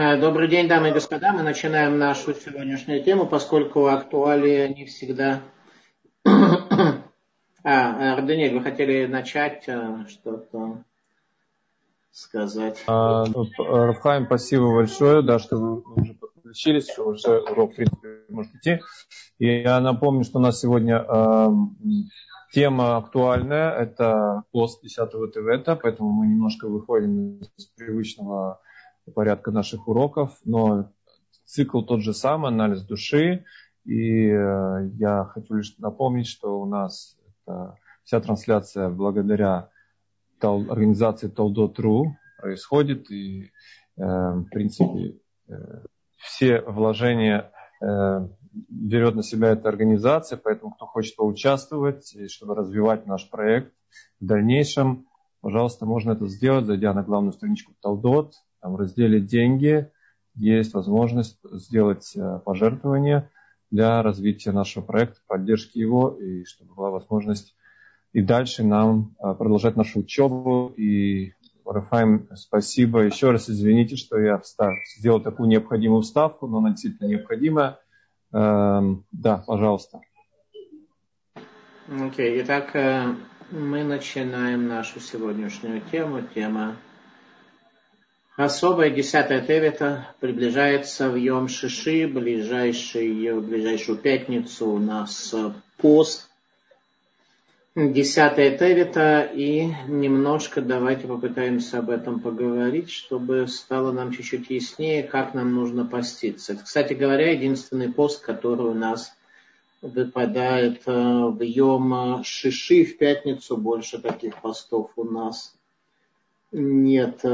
Э, добрый день, дамы и господа. Мы начинаем нашу сегодняшнюю тему, поскольку актуалии не всегда... а, Даниэль, вы хотели начать э, что-то сказать? А, ну, Рафхайм, спасибо большое, да, что вы уже подключились, что уже урок, в принципе, может идти. И я напомню, что у нас сегодня э, тема актуальная, это пост 10 ТВТ, поэтому мы немножко выходим из привычного порядка наших уроков, но цикл тот же самый, анализ души. И э, я хочу лишь напомнить, что у нас вся трансляция благодаря организации Taldot.ru происходит. И, э, в принципе, э, все вложения берет на себя эта организация, поэтому кто хочет поучаствовать, и чтобы развивать наш проект в дальнейшем, пожалуйста, можно это сделать, зайдя на главную страничку Талдот, там, в разделе «Деньги» есть возможность сделать э, пожертвование для развития нашего проекта, поддержки его, и чтобы была возможность и дальше нам э, продолжать нашу учебу. И, Рафаим, спасибо. Еще раз извините, что я встав, сделал такую необходимую вставку, но она действительно необходимая. Эм, да, пожалуйста. Окей, okay. итак, э, мы начинаем нашу сегодняшнюю тему. Тема Особая десятая Тевета приближается в Йом Шиши, ближайший, в ближайшую пятницу у нас пост. Десятая Тевета, и немножко давайте попытаемся об этом поговорить, чтобы стало нам чуть-чуть яснее, как нам нужно поститься. Кстати говоря, единственный пост, который у нас выпадает э, в Йом Шиши в пятницу, больше таких постов у нас нет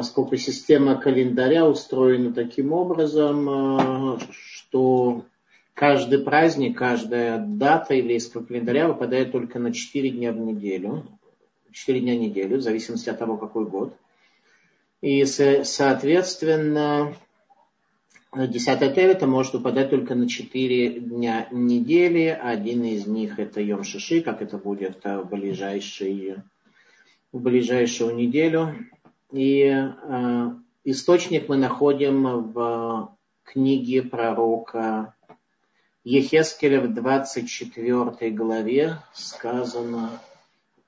поскольку система календаря устроена таким образом, э, что каждый праздник, каждая дата еврейского календаря выпадает только на 4 дня в неделю. 4 дня в неделю, в зависимости от того, какой год. И, соответственно, 10 Тевета может выпадать только на 4 дня недели. Один из них это Йом Шиши, как это будет в, ближайший, в ближайшую неделю. И э, источник мы находим в книге пророка Ехескеля в 24 главе. Сказано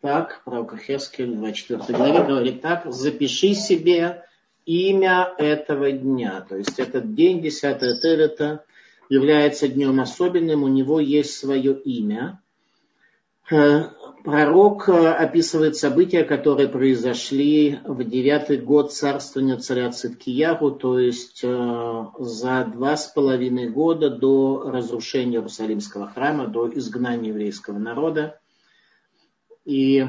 так, пророк Ехескель в 24 главе говорит так, запиши себе имя этого дня. То есть этот день, 10 Тевета, является днем особенным, у него есть свое имя. Пророк э, описывает события, которые произошли в девятый год царствования царя Циткияру, то есть э, за два с половиной года до разрушения Иерусалимского храма, до изгнания еврейского народа. И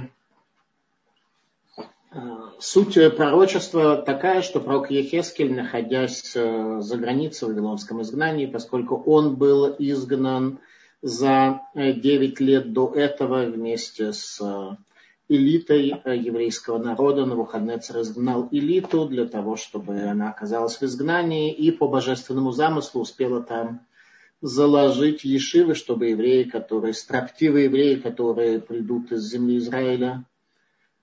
э, суть пророчества такая, что пророк Ехескель, находясь за границей в Вавилонском изгнании, поскольку он был изгнан за 9 э, лет до этого вместе с э, элитой э, еврейского народа. Навуходнецер изгнал элиту для того, чтобы она оказалась в изгнании и по божественному замыслу успела там заложить ешивы, чтобы евреи, которые, строптивые евреи, которые придут из земли Израиля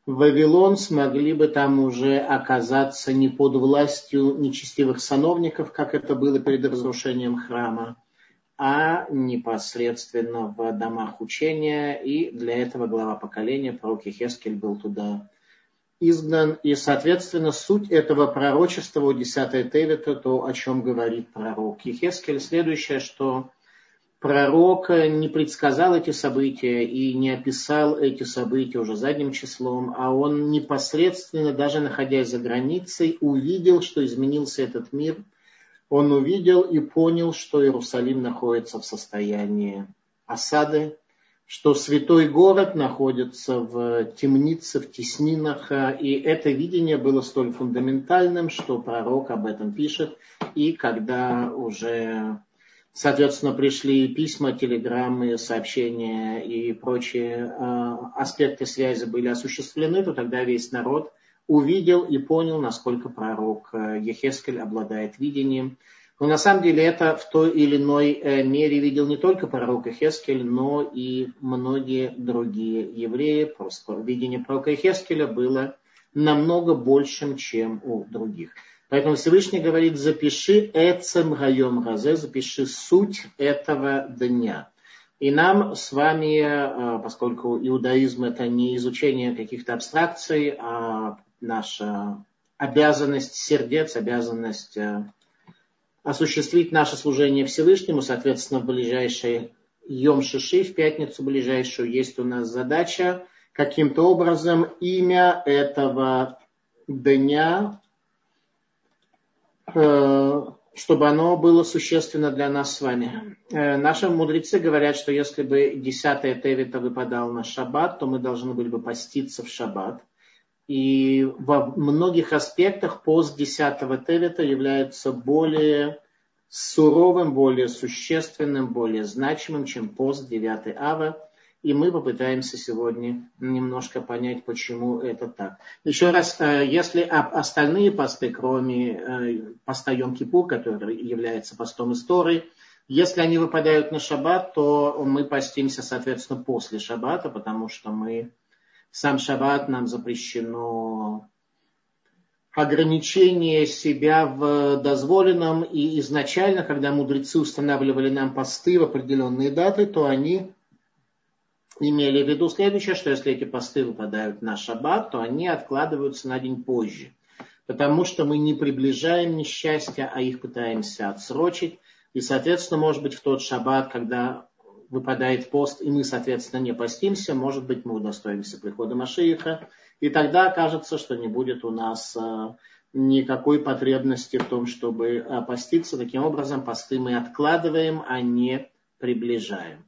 в Вавилон, смогли бы там уже оказаться не под властью нечестивых сановников, как это было перед разрушением храма, а непосредственно в домах учения. И для этого глава поколения, пророк Хескель, был туда изгнан. И, соответственно, суть этого пророчества у 10 Тевита, то, о чем говорит пророк Ехескель, следующее, что пророк не предсказал эти события и не описал эти события уже задним числом, а он непосредственно, даже находясь за границей, увидел, что изменился этот мир – он увидел и понял, что Иерусалим находится в состоянии осады, что святой город находится в темнице, в теснинах, и это видение было столь фундаментальным, что пророк об этом пишет, и когда уже, соответственно, пришли письма, телеграммы, сообщения и прочие э, аспекты связи были осуществлены, то тогда весь народ – увидел и понял, насколько пророк э, Ехескель обладает видением. Но на самом деле это в той или иной э, мере видел не только пророк Ехескель, но и многие другие евреи. Просто видение пророка Ехескеля было намного большим, чем у других. Поэтому Всевышний говорит, запиши эцем гайом газе, запиши суть этого дня. И нам с вами, э, поскольку иудаизм это не изучение каких-то абстракций, а наша обязанность сердец, обязанность э, осуществить наше служение Всевышнему, соответственно, в ближайший Йом Шиши, в пятницу ближайшую, есть у нас задача каким-то образом имя этого дня, э, чтобы оно было существенно для нас с вами. Э, наши мудрецы говорят, что если бы 10 Тевита выпадал на шаббат, то мы должны были бы поститься в шаббат. И во многих аспектах пост 10 Тевита является более суровым, более существенным, более значимым, чем пост 9 Ава. И мы попытаемся сегодня немножко понять, почему это так. Еще раз, э, если остальные посты, кроме э, поста Йом-Кипур, который является постом истории, если они выпадают на шаббат, то мы постимся, соответственно, после шаббата, потому что мы сам шаббат нам запрещено ограничение себя в дозволенном. И изначально, когда мудрецы устанавливали нам посты в определенные даты, то они имели в виду следующее, что если эти посты выпадают на шаббат, то они откладываются на день позже. Потому что мы не приближаем несчастья, а их пытаемся отсрочить. И, соответственно, может быть, в тот шаббат, когда выпадает пост, и мы, соответственно, не постимся, может быть, мы удостоимся прихода Машииха, и тогда кажется, что не будет у нас э, никакой потребности в том, чтобы э, поститься. Таким образом, посты мы откладываем, а не приближаем.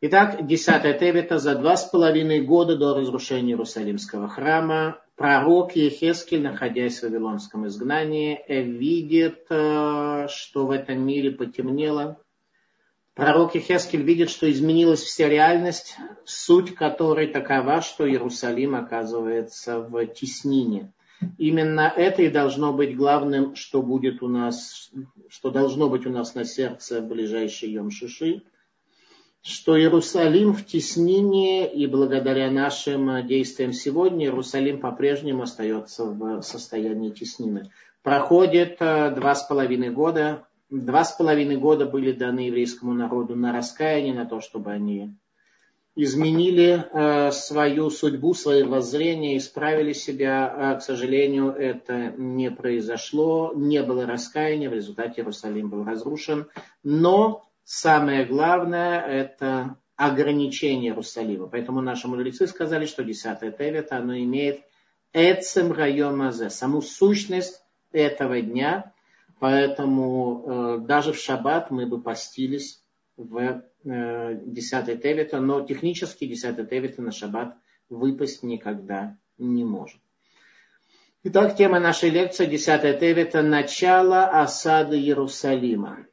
Итак, 10 Тевита за два с половиной года до разрушения Иерусалимского храма пророк Ехескель, находясь в Вавилонском изгнании, видит, э, что в этом мире потемнело, Пророк Ехескель видит, что изменилась вся реальность, суть которой такова, что Иерусалим оказывается в теснине. Именно это и должно быть главным, что будет у нас, что должно быть у нас на сердце в ближайший Йом Шиши, что Иерусалим в теснине, и благодаря нашим действиям сегодня Иерусалим по-прежнему остается в состоянии теснины. Проходит э, два с половиной года, Два с половиной года были даны еврейскому народу на раскаяние, на то, чтобы они изменили э, свою судьбу, свои воззрения, исправили себя. А, к сожалению, это не произошло, не было раскаяния, в результате Иерусалим был разрушен. Но самое главное – это ограничение Иерусалима. Поэтому наши мудрецы сказали, что 10 Тевит, оно имеет эцем район саму сущность этого дня – Поэтому э, даже в шаббат мы бы постились в э, 10 Тевита, но технически 10 Тевита на шаббат выпасть никогда не может. Итак, тема нашей лекции 10 Тевита – начало осады Иерусалима.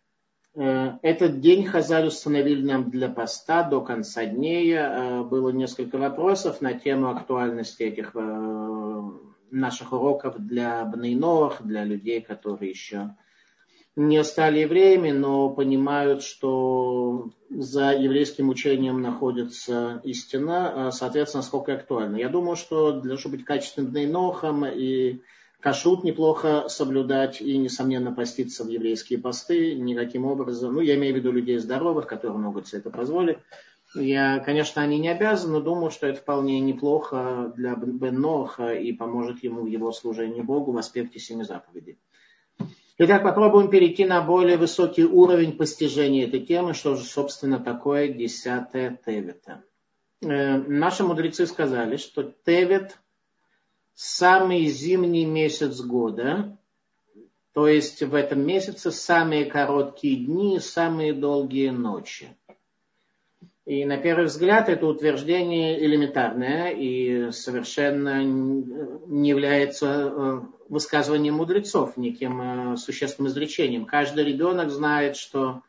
Э, этот день Хазаль установили нам для поста до конца дней. Э, было несколько вопросов на тему актуальности этих э, наших уроков для бнейновых, для людей, которые еще не стали евреями, но понимают, что за еврейским учением находится истина, а, соответственно, сколько актуально. Я думаю, что для того, чтобы быть качественным бнейнохом и кашрут неплохо соблюдать и, несомненно, поститься в еврейские посты никаким образом. Ну, я имею в виду людей здоровых, которые могут себе это позволить. Я, конечно, они не обязаны, но думаю, что это вполне неплохо для Бен Ноха и поможет ему в его служении Богу в аспекте семи заповедей. Итак, попробуем перейти на более высокий уровень постижения этой темы, что же, собственно, такое десятое Тевита. Э, наши мудрецы сказали, что Тевит – самый зимний месяц года, то есть в этом месяце самые короткие дни, самые долгие ночи. И на первый взгляд это утверждение элементарное и совершенно не является э, высказыванием мудрецов, неким э, существенным изречением. Каждый ребенок знает, что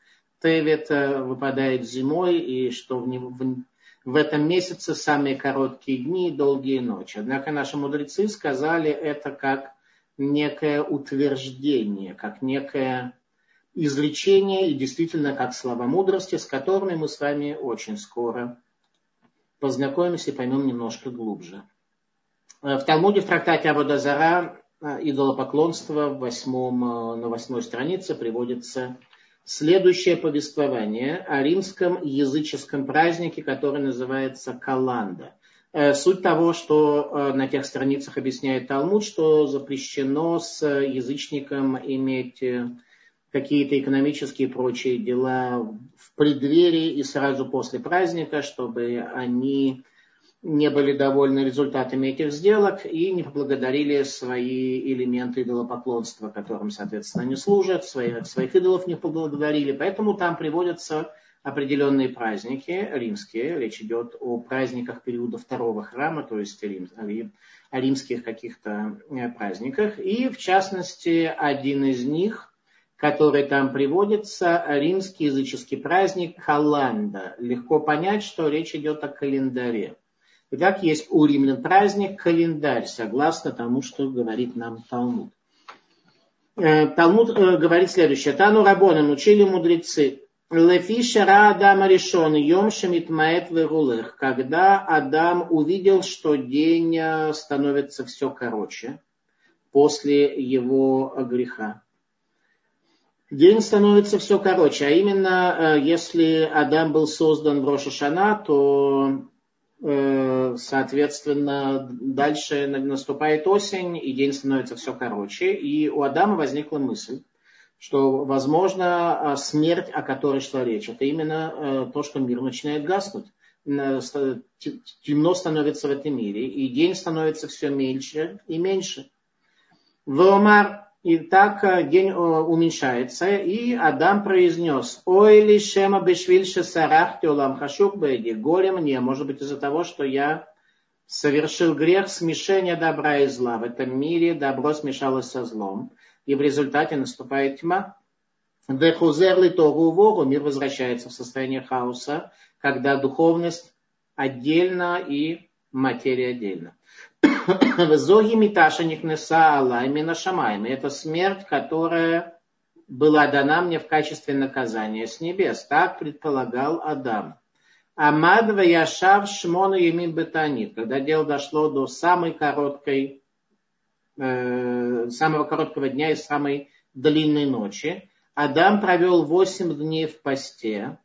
Тевит э, выпадает зимой и что в, в, в этом месяце самые короткие дни и долгие ночи. Однако наши мудрецы сказали это как некое утверждение, как некое изречения и действительно как слова мудрости, с которыми мы с вами очень скоро познакомимся и поймем немножко глубже. Э, в Талмуде в трактате Абудазара идолопоклонства в восьмом, на восьмой странице приводится следующее повествование о римском языческом празднике, который называется Каланда. Суть того, что на тех страницах объясняет Талмуд, что запрещено с язычником иметь какие-то экономические и прочие дела в преддверии и сразу после праздника, чтобы они не были довольны результатами этих сделок и не поблагодарили свои элементы идолопоклонства, которым, соответственно, они служат, своих, своих идолов не поблагодарили. Поэтому там приводятся определенные праздники римские. Речь идет о праздниках периода второго храма, то есть о римских каких-то э, праздниках. И, в частности, один из них – который там приводится, римский языческий праздник Каланда. Легко понять, что речь идет о календаре. Итак, есть у римлян праздник календарь, согласно тому, что говорит нам Талмуд. Э, Талмуд э, говорит следующее. Тану Рабона учили мудрецы. Лефи шара Адама решен, йом шамитмаэт верулых. Когда Адам увидел, что день э, становится все короче после его греха день становится все короче. А именно, э, если Адам был создан в Рошашана, то, э, соответственно, дальше наступает осень, и день становится все короче. И у Адама возникла мысль, что, возможно, смерть, о которой шла речь, это именно э, то, что мир начинает гаснуть. Темно становится в этом мире, и день становится все меньше и меньше. Вомар и так э, день э, уменьшается, и Адам произнес, «Ой ли шема бешвиль шесарах теолам хашук бэди». Горе мне, может быть, из-за того, что я совершил грех смешения добра и зла. В этом мире добро смешалось со злом, и в результате наступает тьма. Вехузер ли тогу вору, мир возвращается в состояние хаоса, когда духовность отдельно и материя отдельно. Зоги Миташа Нихнеса Аллах именно Шамайм. Это смерть, которая была дана мне в качестве наказания с небес. Так предполагал Адам. Амад Яшав Шмона Емин Бетанит. Когда дело дошло до самой короткой, э, самого короткого дня и самой длинной ночи, Адам провел восемь дней в посте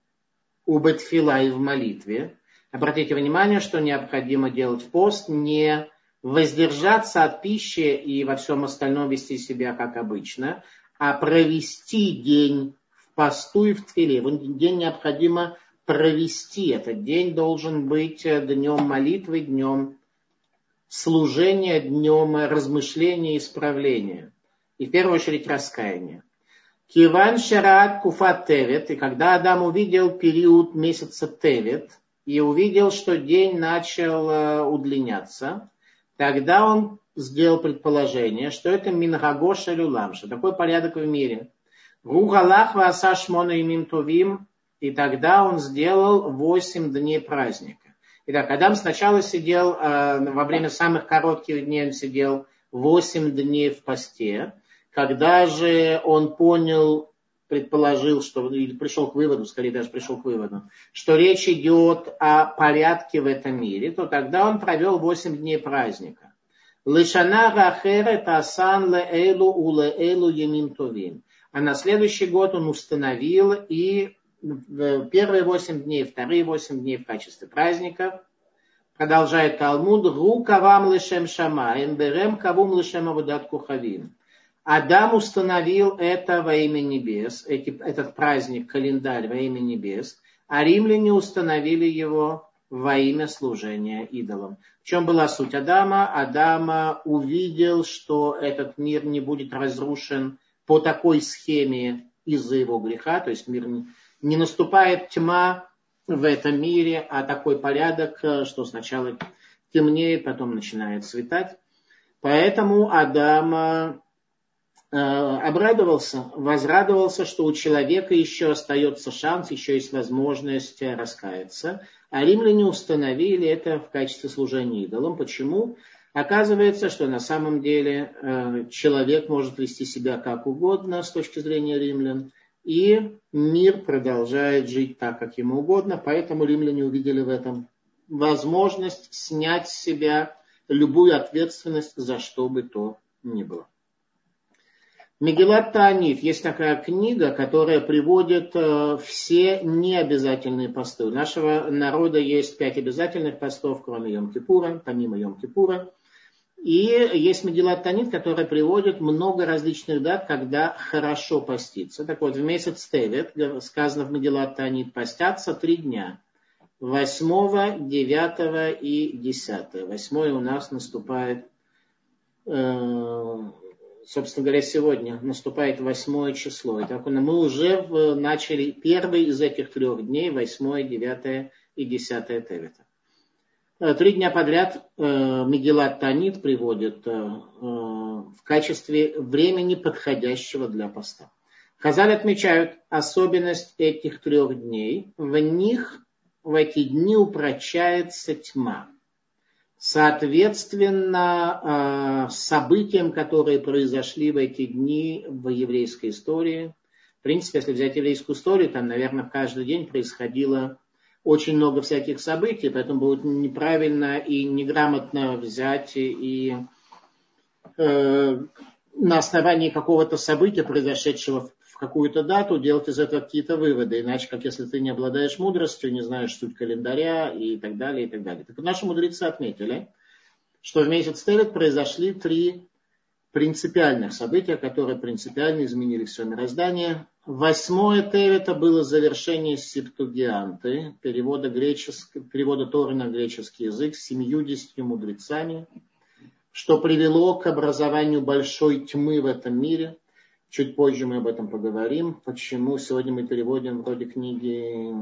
у Бетфила и в молитве. Обратите внимание, что необходимо делать пост не воздержаться от пищи и во всем остальном вести себя как обычно, а провести день в посту и в твиле. День необходимо провести. Этот день должен быть днем молитвы, днем служения, днем размышления и исправления. И в первую очередь раскаяния. Киван Шарат Куфа Тевет, и когда Адам увидел период месяца Тевет, и увидел, что день начал э, удлиняться, Тогда он сделал предположение, что это Мингагоша Люлам, что такой порядок в мире. Ругалах Васа Шмона и Тувим, и тогда он сделал 8 дней праздника. Итак, Адам сначала сидел, э, во время самых коротких дней он сидел 8 дней в посте. Когда же он понял, предположил, что, или пришел к выводу, скорее даже пришел к выводу, что речь идет о порядке в этом мире, то тогда он провел 8 дней праздника. Лышана рахере тасан леэлу улеэлу емим товим. А на следующий год он установил и первые 8 дней, вторые 8 дней в качестве праздников. Продолжает Талмуд. Ру кавам лишем шама, эмберем кавум лишем авудат кухавим. Адам установил это во имя небес, эти, этот праздник, календарь во имя небес, а римляне установили его во имя служения идолам. В чем была суть Адама? Адама увидел, что этот мир не будет разрушен по такой схеме из-за его греха, то есть мир не, не наступает тьма в этом мире, а такой порядок, что сначала темнеет, потом начинает светать. Поэтому Адам Э, обрадовался, возрадовался, что у человека еще остается шанс, еще есть возможность раскаяться. А римляне установили это в качестве служения идолам. Почему? Оказывается, что на самом деле э, человек может вести себя как угодно с точки зрения римлян, и мир продолжает жить так, как ему угодно, поэтому римляне увидели в этом возможность снять с себя любую ответственность за что бы то ни было. Мегилат Таанит. Есть такая книга, которая приводит э, все необязательные посты. У нашего народа есть пять обязательных постов, кроме Йом-Кипура, помимо Йом-Кипура. И есть Мегилат Танит, которая приводит много различных дат, когда хорошо поститься. Так вот, в месяц Тевет, сказано в Мегилат Танит, постятся три дня. Восьмого, девятого и десятого. Восьмое у нас наступает э, собственно говоря, сегодня наступает восьмое число. И так мы уже начали первый из этих трех дней, восьмое, девятое и десятое Тевета. Э, три дня подряд э, Мегилат Танит приводит э, в качестве времени подходящего для поста. Хазаль отмечают особенность этих трех дней. В них, в эти дни упрочается тьма. Соответственно, э, событиям, которые произошли в эти дни в еврейской истории, в принципе, если взять еврейскую историю, там, наверное, каждый день происходило очень много всяких событий, поэтому будет неправильно и неграмотно взять и э, на основании какого-то события, произошедшего какую-то дату, делать из этого какие-то выводы. Иначе, как если ты не обладаешь мудростью, не знаешь суть календаря и так далее, и так далее. Так наши мудрецы отметили, что в месяц Тевет произошли три принципиальных события, которые принципиально изменили все мироздание. Восьмое Тевета было завершение Септугианты, перевода, греческ... перевода Торы на греческий язык с семьюдесятью мудрецами, что привело к образованию большой тьмы в этом мире – Чуть позже мы об этом поговорим. Почему сегодня мы переводим вроде книги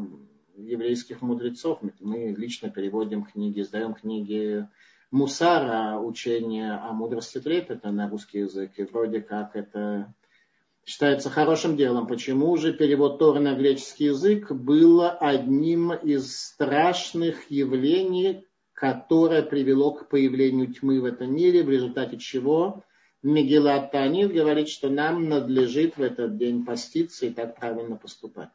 еврейских мудрецов. Мы лично переводим книги, издаем книги Мусара, учение о мудрости трепета на русский язык. И вроде как это считается хорошим делом. Почему же перевод Торы на греческий язык был одним из страшных явлений, которое привело к появлению тьмы в этом мире, в результате чего Мегилат Танит говорит, что нам надлежит в этот день поститься и так правильно поступать.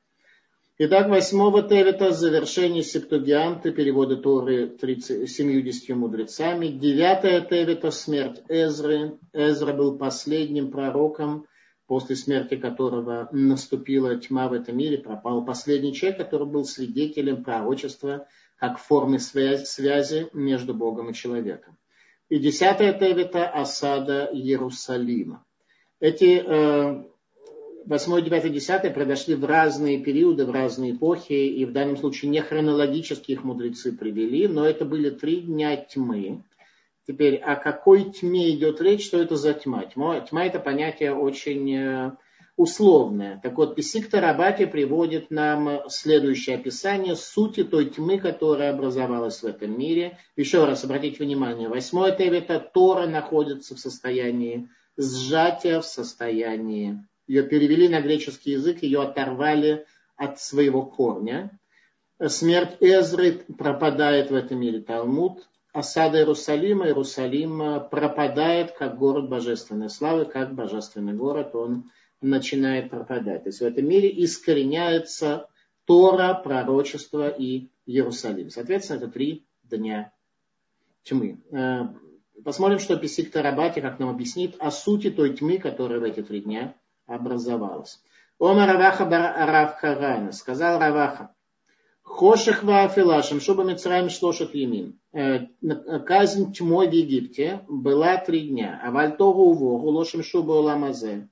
Итак, восьмого Тевета завершение Септугианты, перевода Торы 30, 70 мудрецами. Девятое Тевета смерть Эзры. Эзра был последним пророком, после смерти которого наступила тьма в этом мире, пропал последний человек, который был свидетелем пророчества как формы связи между Богом и человеком. И десятая Тевита – осада Иерусалима. Эти э, 8, 9, 10 произошли в разные периоды, в разные эпохи, и в данном случае не хронологически их мудрецы привели, но это были три дня тьмы. Теперь, о какой тьме идет речь, что это за тьма? Тьма, тьма это понятие очень э, условное. Так вот, Писик Тарабати приводит нам следующее описание сути той тьмы, которая образовалась в этом мире. Еще раз обратите внимание, восьмой Тевита Тора находится в состоянии сжатия, в состоянии... Ее перевели на греческий язык, ее оторвали от своего корня. Смерть Эзры пропадает в этом мире Талмуд. Осада Иерусалима, Иерусалим пропадает как город божественной славы, как божественный город. Он начинает пропадать. То есть в этом мире искореняется Тора, пророчество и Иерусалим. Соответственно, это три дня тьмы. Э, посмотрим, что Писик Тарабати, как нам объяснит, о сути той тьмы, которая в эти три дня образовалась. Ома Раваха Рав Харана, сказал Раваха, Хоших Ваафилашем, Шуба Мицраем Шлошет Емин. Э, казнь тьмой в Египте была три дня. А Вальтогу Увогу Лошем Шуба Уламазе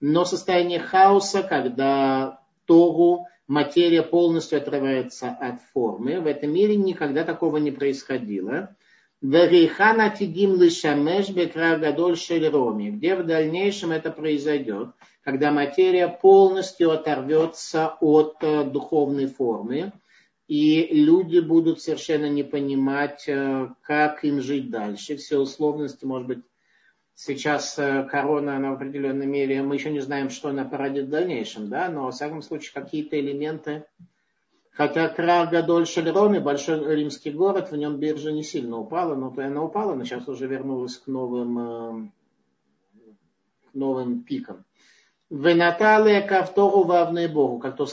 но состояние хаоса, когда Тогу, материя полностью отрывается от формы, в этом мире никогда такого не происходило. Верейхана тигим лишамеш бекрагадоль шельроми, где в дальнейшем это произойдет, когда материя полностью оторвется от э, духовной формы, и люди будут совершенно не понимать, э, как им жить дальше. Все условности, может быть, Сейчас э, корона на определенной мере, мы еще не знаем, что она породит в дальнейшем, да, но, во всяком случае, какие-то элементы, хотя Крага дольше Роме, большой римский город, в нем биржа не сильно упала, но то она упала, но сейчас уже вернулась к новым, э, к новым пикам. Венаталия Кавтору вавны Богу, как то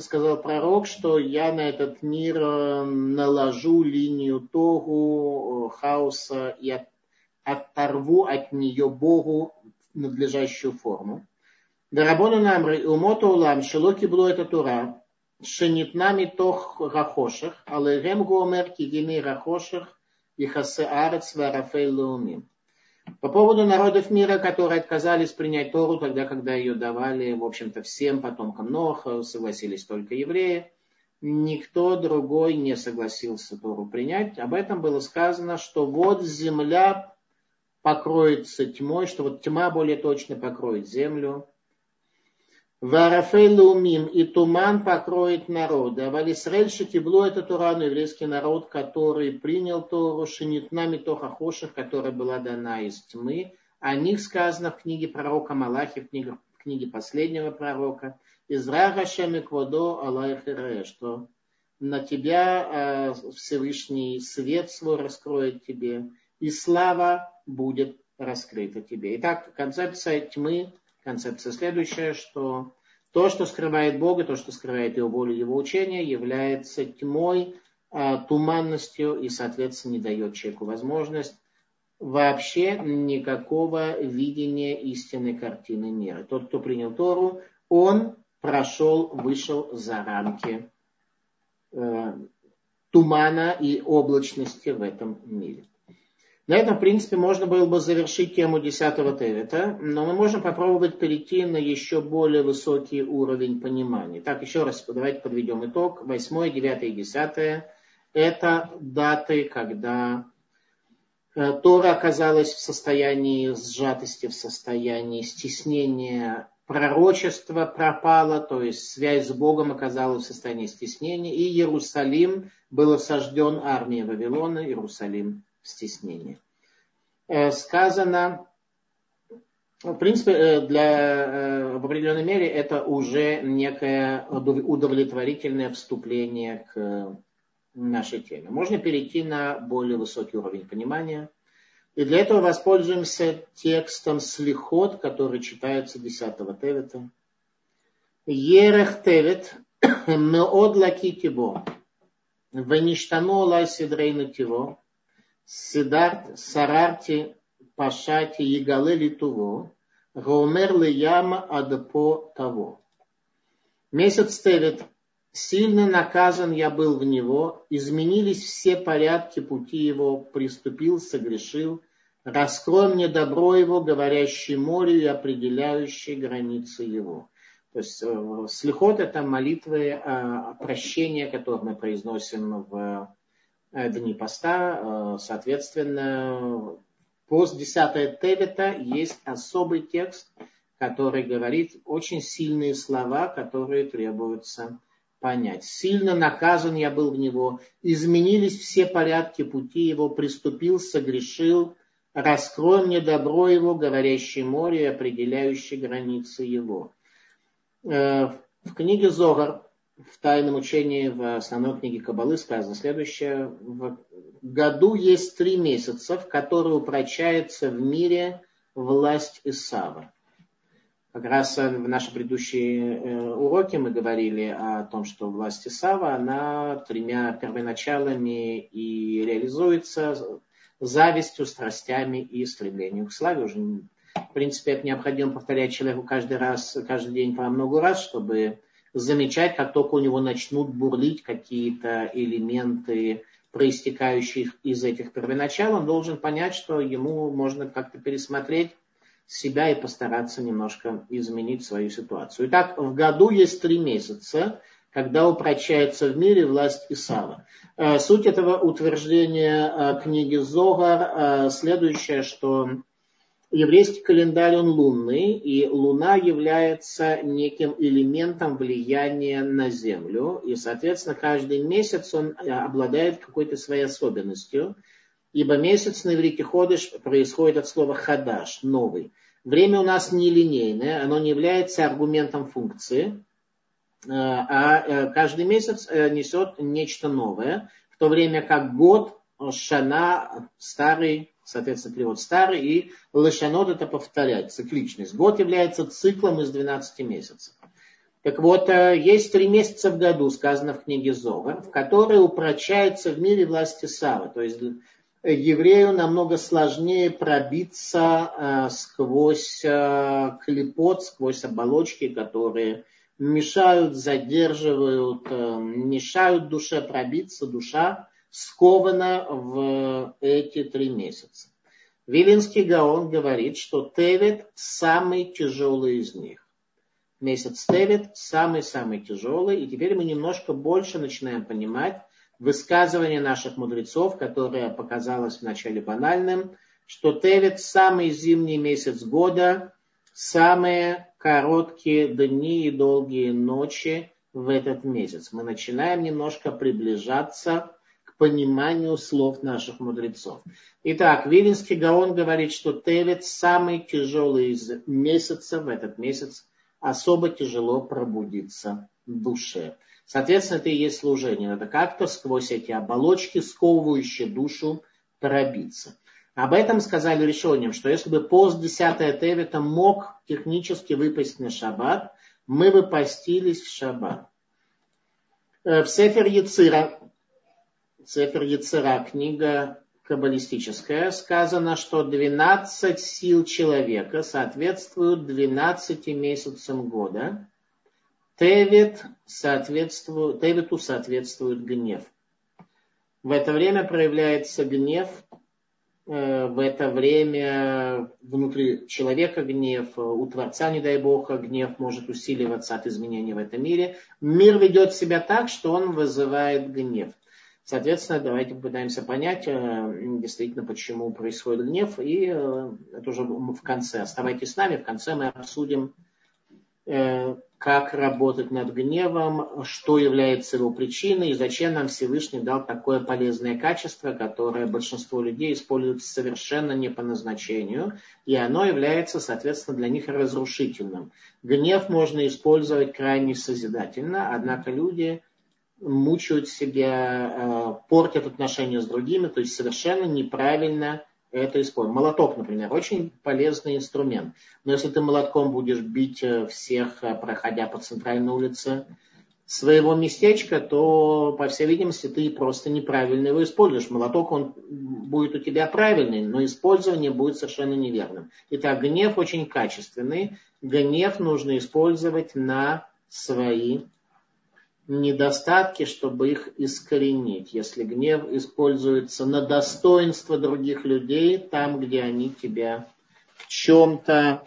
сказал пророк, что я на этот мир э, наложу линию Тогу, хаоса и оторву от нее Богу надлежащую форму. Дарабону намры умоту улам шелоки было это тура, шенитнами тох рахошах, але рем гомер кигини рахошах и хасе арец варафей леумим. По поводу народов мира, которые отказались принять Тору тогда, когда ее давали, в общем-то, всем потомкам Ноха, согласились только евреи, никто другой не согласился Тору принять. Об этом было сказано, что вот земля покроется тьмой, что вот тьма более точно покроет землю. Варафей лумим и туман покроет народы. А Валисраэль шатибло это Турану, еврейский народ, который принял Тору, шинитнами тоха хоших, которая была дана из тьмы. О них сказано в книге пророка Малахи, в книге, в книге последнего пророка. Изра Гашем Квадо Аллах что на тебя э, Всевышний свет свой раскроет тебе, и слава будет раскрыта тебе. Итак, концепция тьмы, концепция следующая, что то, что скрывает Бога, то, что скрывает Его волю, Его учение, является тьмой, э, туманностью и, соответственно, не дает человеку возможность вообще никакого видения истинной картины мира. Тот, кто принял Тору, он прошел, вышел за рамки э, тумана и облачности в этом мире. На этом, в принципе, можно было бы завершить тему 10 Тевита, но мы можем попробовать перейти на еще более высокий уровень понимания. Так, еще раз давайте подведем итог. 8, 9 и 10 – это даты, когда э, Тора оказалась в состоянии сжатости, в состоянии стеснения пророчество пропало, то есть связь с Богом оказалась в состоянии стеснения, и Иерусалим был осажден армией Вавилона, Иерусалим в стеснении. Э, сказано, в принципе, э, для, э, в определенной мере это уже некое удовлетворительное вступление к нашей теме. Можно перейти на более высокий уровень понимания – и для этого воспользуемся текстом Слихот, который читается 10 Тевета. Ерех Тевет меод лаки тибо. Веништану лай сидрейну тиво. Сидарт сарарти пашати егале литуво. Гаумер яма адпо того. Месяц Тевет Сильно наказан я был в него, изменились все порядки пути его, приступил, согрешил. Раскрой мне добро его, говорящий море и определяющий границы его. То есть э, слихот это молитвы о прощении, которые мы произносим в э, дни поста. Э, соответственно, пост 10 Тевита есть особый текст, который говорит очень сильные слова, которые требуются понять. Сильно наказан я был в него, изменились все порядки пути его, приступил, согрешил, раскрой мне добро его, говорящее море, определяющее границы его. Э, в книге Зогар, в тайном учении, в основной книге Кабалы сказано следующее. В году есть три месяца, в которые упрочается в мире власть Исава. Как раз в наши предыдущие э, уроки мы говорили о том, что власть Исава, она тремя первоначалами и реализуется завистью, страстями и стремлением к славе. Уже, в принципе, это необходимо повторять человеку каждый раз, каждый день по много раз, чтобы замечать, как только у него начнут бурлить какие-то элементы, проистекающие из этих первоначал, он должен понять, что ему можно как-то пересмотреть себя и постараться немножко изменить свою ситуацию. Итак, в году есть три месяца, когда упрочается в мире власть Исава. Э, суть этого утверждения э, книги Зогар э, следующая, что еврейский календарь он лунный, и луна является неким элементом влияния на Землю, и, соответственно, каждый месяц он обладает какой-то своей особенностью, ибо месяц на иврите ходыш происходит от слова хадаш, новый. Время у нас нелинейное, оно не является аргументом функции, э, а э, каждый месяц э, несет нечто новое, в то время как год, шана, старый, соответственно, перевод старый, и лышанот это повторять, цикличность. Год является циклом из 12 месяцев. Так вот, есть три месяца в году, сказано в книге Зога, в которые упрочается в мире власти Савы. То есть еврею намного сложнее пробиться э, сквозь э, клепот, сквозь оболочки, которые мешают, задерживают, э, мешают душе пробиться. Душа скована в эти три месяца. Вилинский Гаон говорит, что Тевит самый тяжелый из них. Месяц Тевит самый-самый тяжелый. И теперь мы немножко больше начинаем понимать, высказывание наших мудрецов, которое показалось вначале банальным, что Тевит самый зимний месяц года, самые короткие дни и долгие ночи в этот месяц. Мы начинаем немножко приближаться пониманию слов наших мудрецов. Итак, Вилинский Гаон говорит, что Тевит самый тяжелый из месяцев в этот месяц. Особо тяжело пробудиться душе. Соответственно, это и есть служение. Надо как-то сквозь эти оболочки, сковывающие душу, пробиться. Об этом сказали решением, что если бы пост 10 Тевита мог технически выпасть на шаббат, мы бы постились в шаббат. Э, в Сефер Яцира, Сефер Яцира, книга каббалистическая, сказано, что 12 сил человека соответствуют 12 месяцам года, Тевит соответствует, Тевиту соответствует гнев. В это время проявляется гнев, э, в это время внутри человека гнев, у Творца, не дай Бог, гнев может усиливаться от изменений в этом мире. Мир ведет себя так, что он вызывает гнев. Соответственно, давайте попытаемся понять э, действительно, почему происходит гнев. И э, это уже в конце. Оставайтесь с нами, в конце мы обсудим как работать над гневом, что является его причиной и зачем нам Всевышний дал такое полезное качество, которое большинство людей используют совершенно не по назначению, и оно является, соответственно, для них разрушительным. Гнев можно использовать крайне созидательно, однако люди мучают себя, э, портят отношения с другими, то есть совершенно неправильно это используем. Молоток, например, очень полезный инструмент. Но если ты молотком будешь бить э, всех, э, проходя по центральной улице своего местечка, то, по всей видимости, ты просто неправильно его используешь. Молоток, он будет у тебя правильный, но использование будет совершенно неверным. Итак, гнев очень качественный. Гнев нужно использовать на свои недостатки, чтобы их искоренить. Если гнев используется на достоинство других людей, там, где они тебя в чем-то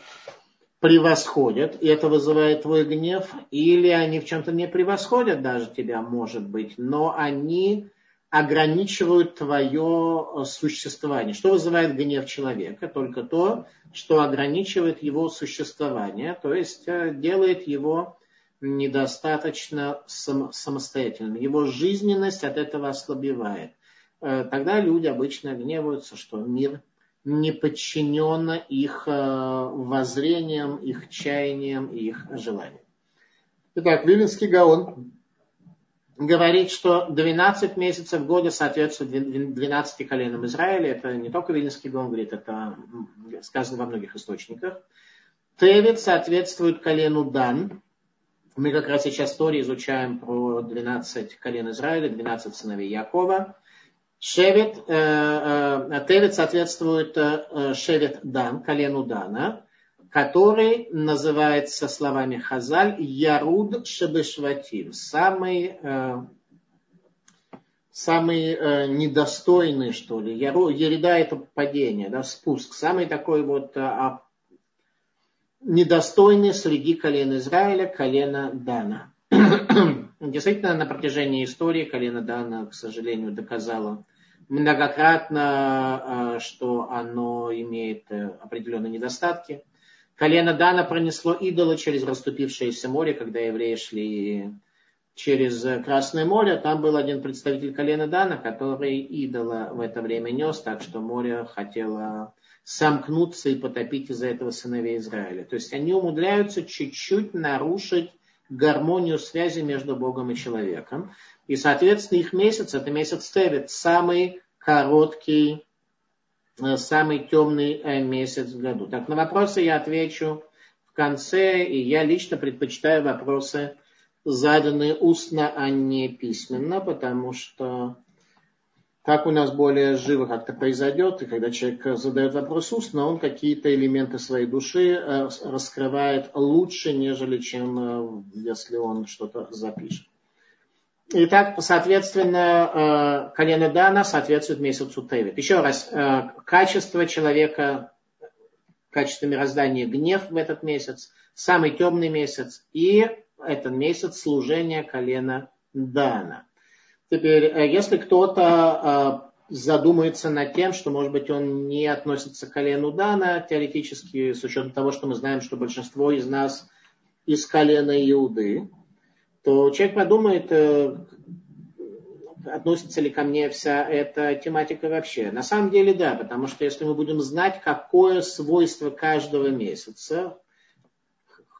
превосходят, и это вызывает твой гнев, или они в чем-то не превосходят даже тебя, может быть, но они ограничивают твое существование. Что вызывает гнев человека? Только то, что ограничивает его существование, то есть э, делает его недостаточно сам, самостоятельным. Его жизненность от этого ослабевает. Э, тогда люди обычно гневаются, что мир не подчинен их э, воззрениям, их чаяниям и их желаниям. Итак, Вилинский Гаон говорит, что 12 месяцев года соответствует 12 коленам Израиля. Это не только Вилинский Гаон говорит, это сказано во многих источниках. Тевит соответствует колену Дан, мы как раз сейчас истории изучаем про 12 колен Израиля, 12 сыновей Якова. Шевет, э, э, Тевет соответствует э, Шевет Дан, колену Дана, который называется словами Хазаль Яруд Шебешватим, самый, э, самый э, недостойный, что ли. Яру, Ереда это падение, да, спуск, самый такой вот э, недостойны среди колен Израиля, колена Дана. Действительно, на протяжении истории колено Дана, к сожалению, доказало многократно, а, что оно имеет э, определенные недостатки. Колено Дана пронесло идола через расступившееся море, когда евреи шли через Красное море. Там был один представитель колена Дана, который идола в это время нес, так что море хотело сомкнуться и потопить из-за этого сыновей Израиля. То есть они умудряются чуть-чуть нарушить гармонию связи между Богом и человеком. И, соответственно, их месяц, это месяц Тевит, самый короткий, э, самый темный э, месяц в году. Так, на вопросы я отвечу в конце, и я лично предпочитаю вопросы, заданные устно, а не письменно, потому что так у нас более живо как-то произойдет, и когда человек задает вопрос устно, он какие-то элементы своей души э, раскрывает лучше, нежели чем э, если он что-то запишет. Итак, соответственно, э, колено Дана соответствует месяцу Тевит. Еще раз, качество человека, качество мироздания гнев в этот месяц, самый темный месяц, и этот месяц служения колена Дана. Теперь, э, если кто-то э, задумается над тем, что, может быть, он не относится к колену Дана, теоретически, с учетом того, что мы знаем, что большинство из нас из колена Иуды, то человек подумает, э, относится ли ко мне вся эта тематика вообще. На самом деле да, потому что если мы будем знать, какое свойство каждого месяца,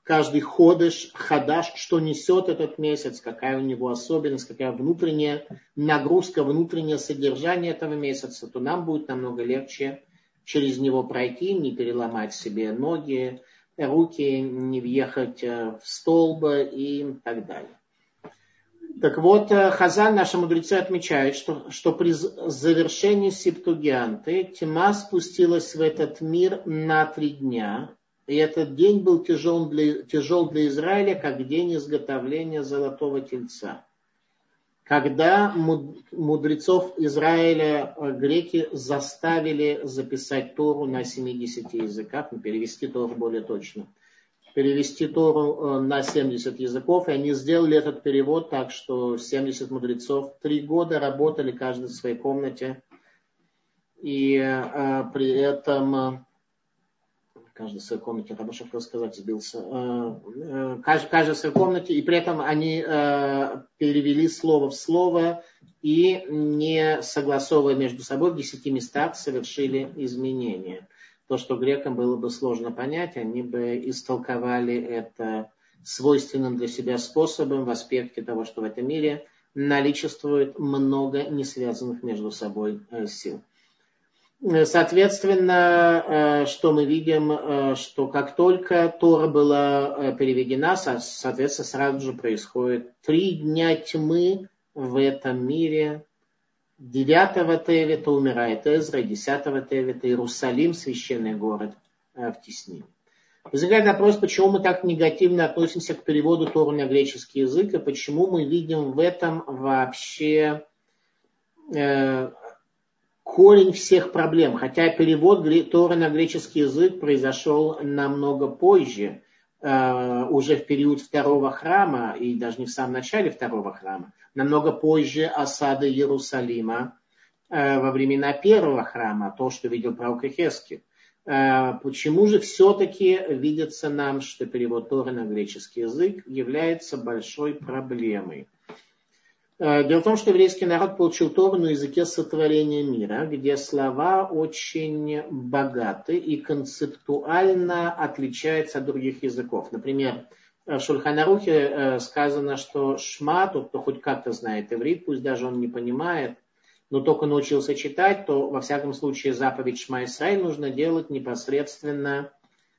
каждый ходыш, хадаш, что несет этот месяц, какая у него особенность, какая внутренняя нагрузка, внутреннее содержание этого месяца, то нам будет намного легче через него пройти, не переломать себе ноги, руки, не въехать э, в столб и так далее. Так вот, э, Хазан, наши мудрецы отмечают, что, что при завершении септугианты тьма спустилась в этот мир на три дня, и этот день был тяжел для, тяжел для Израиля, как день изготовления золотого тельца. Когда мудрецов Израиля э, греки заставили записать Тору на 70 языках, ну, перевести Тору более точно, перевести Тору э, на 70 языков, и они сделали этот перевод так, что 70 мудрецов три года работали каждый в своей комнате, и э, при этом каждый в своей комнате, Раба хотел сказать, сбился, э, э, каждый, каждый в своей комнате, и при этом они э, перевели слово в слово и не согласовывая между собой в десяти местах совершили изменения. То, что грекам было бы сложно понять, они бы истолковали это свойственным для себя способом в аспекте того, что в этом мире наличествует много не связанных между собой сил. Соответственно, э, что мы видим, э, что как только Тора была э, переведена, соответственно, сразу же происходит три дня тьмы в этом мире. Девятого Тевита умирает Эзра, десятого Тевита Иерусалим, священный город, в теснине. Возникает вопрос, почему мы так негативно относимся к переводу Тора на греческий язык, и почему мы видим в этом вообще корень всех проблем. Хотя перевод Торы на греческий язык произошел намного позже, э, уже в период второго храма, и даже не в самом начале второго храма, намного позже осады Иерусалима э, во времена первого храма, то, что видел пророк Ихескель. Э, почему же все-таки видится нам, что перевод Торы на греческий язык является большой проблемой? Э, дело в том, что еврейский народ получил Тору на языке сотворения мира, где слова очень богаты и концептуально отличаются от других языков. Например, в Шульханарухе э, сказано, что Шма, тот, кто хоть как-то знает иврит, пусть даже он не понимает, но только научился читать, то во всяком случае заповедь Шма Исраиль нужно делать непосредственно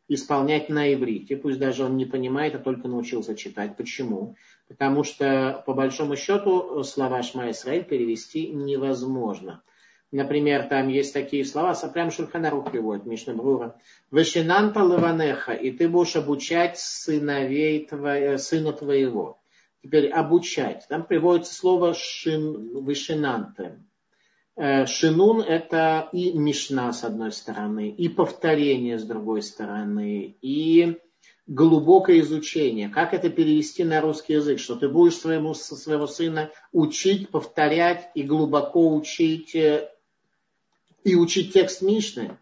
исполнять на иврите, пусть даже он не понимает, а только научился читать. Почему? Потому что, по большому счету, слова Шма Исраиль перевести невозможно. Например, там есть такие слова, прям Шульханарух приводит, Мишна Брура. Вышинанта лаванеха, и ты будешь обучать сыновей твоего, сына твоего. Теперь обучать. Там приводится слово шин, вышинанте. Э, шинун это и Мишна с одной стороны, и повторение с другой стороны, и глубокое изучение. Как это перевести на русский язык? Что ты будешь своему, своего сына учить, повторять и глубоко учить, э, и учить текст Мишны.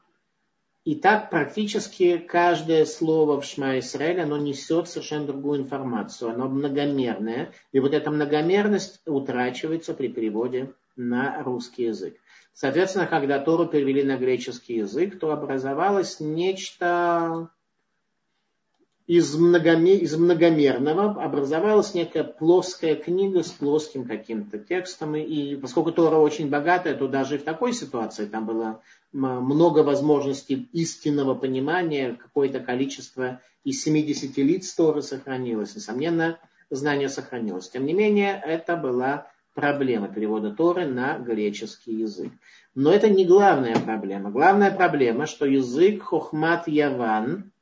И так практически каждое слово в Шма Исраэль, оно несет совершенно другую информацию. Оно многомерное. И вот эта многомерность утрачивается при переводе на русский язык. Соответственно, когда Тору перевели на греческий язык, то образовалось нечто из, многомер, из многомерного образовалась некая плоская книга с плоским каким-то текстом. И поскольку Тора очень богатая, то даже и в такой ситуации там было много возможностей истинного понимания, какое-то количество из 70 лиц Торы сохранилось. Несомненно, знание сохранилось. Тем не менее, это была проблема перевода Торы на греческий язык. Но это не главная проблема. Главная проблема, что язык Хохмат Яван,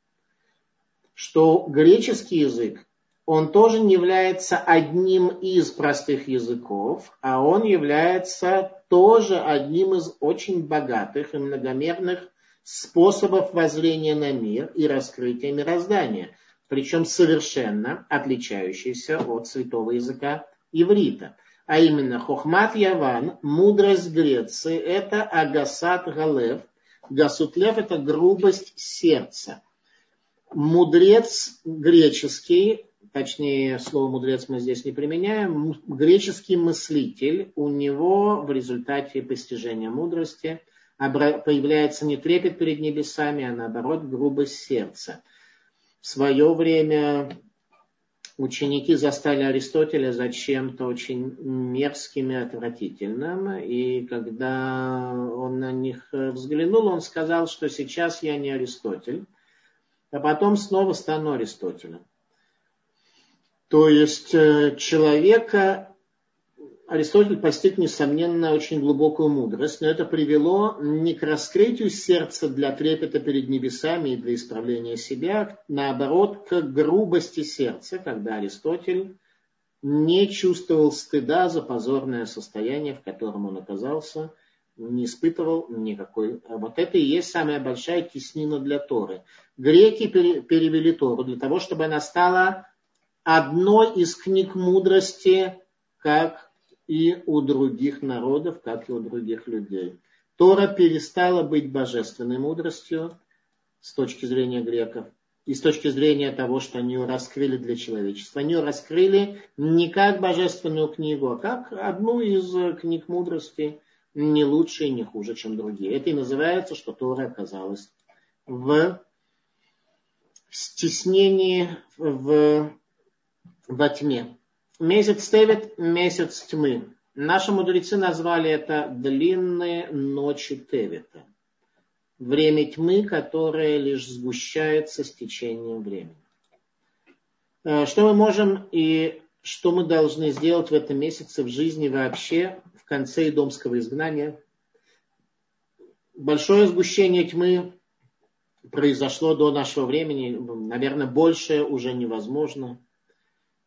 что греческий язык, он тоже не является одним из простых языков, а он является тоже одним из очень богатых и многомерных способов воззрения на мир и раскрытия мироздания, причем совершенно отличающийся от святого языка иврита а именно Хохмат Яван, мудрость Греции, это Агасат Галев. Гасутлев это грубость сердца. Мудрец греческий, точнее слово мудрец мы здесь не применяем, греческий мыслитель, у него в результате постижения мудрости появляется не трепет перед небесами, а наоборот грубость сердца. В свое время ученики застали Аристотеля за чем-то очень мерзким и отвратительным. И когда он на них взглянул, он сказал, что сейчас я не Аристотель, а потом снова стану Аристотелем. То есть э, человека Аристотель постиг, несомненно, очень глубокую мудрость, но это привело не к раскрытию сердца для трепета перед небесами и для исправления себя, наоборот, к грубости сердца, когда Аристотель не чувствовал стыда за позорное состояние, в котором он оказался, не испытывал никакой. Вот это и есть самая большая теснина для Торы. Греки перевели Тору для того, чтобы она стала одной из книг мудрости, как и у других народов, как и у других людей. Тора перестала быть божественной мудростью с точки зрения греков и с точки зрения того, что они ее раскрыли для человечества. Они ее раскрыли не как божественную книгу, а как одну из книг мудрости, не лучше и не хуже, чем другие. Это и называется, что Тора оказалась в стеснении, в, во тьме. Месяц Тевет – месяц тьмы. Наши мудрецы назвали это длинные ночи Тевета. Время тьмы, которое лишь сгущается с течением времени. Э, что мы можем и что мы должны сделать в этом месяце в жизни вообще, в конце идомского изгнания? Большое сгущение тьмы произошло до нашего времени. Наверное, больше уже невозможно.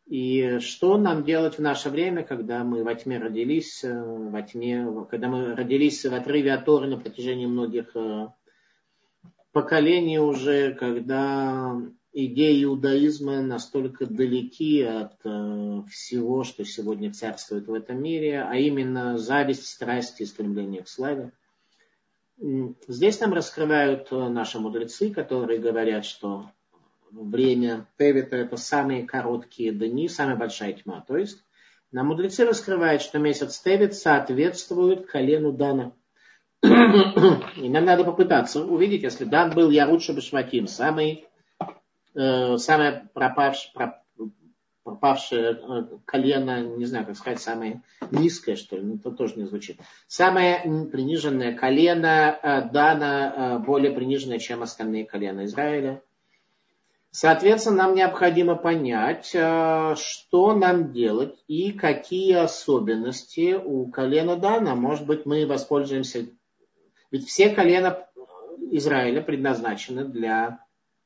И что нам делать в наше время, когда мы во тьме родились, э, во тьме, когда мы родились в отрыве от Торы на протяжении многих э, поколений уже, когда идеи иудаизма настолько далеки от э, всего, что сегодня царствует в этом мире, а именно зависть, страсть и стремление к славе. Здесь нам раскрывают наши мудрецы, которые говорят, что время Тевита это самые короткие дни, самая большая тьма. То есть нам мудрецы раскрывают, что месяц Тевит соответствует колену Дана. И нам надо попытаться увидеть, если Дан был Ярут Башватим, самый, э, самое пропавшее, пропавшее э, колено, не знаю, как сказать, самое низкое, что ли, ну, это тоже не звучит. Самое приниженное колено э, Дана, э, более приниженное, чем остальные колена Израиля. Соответственно, нам необходимо понять, э, что нам делать и какие особенности у колена Дана. Может быть, мы воспользуемся... Ведь все колена Израиля предназначены для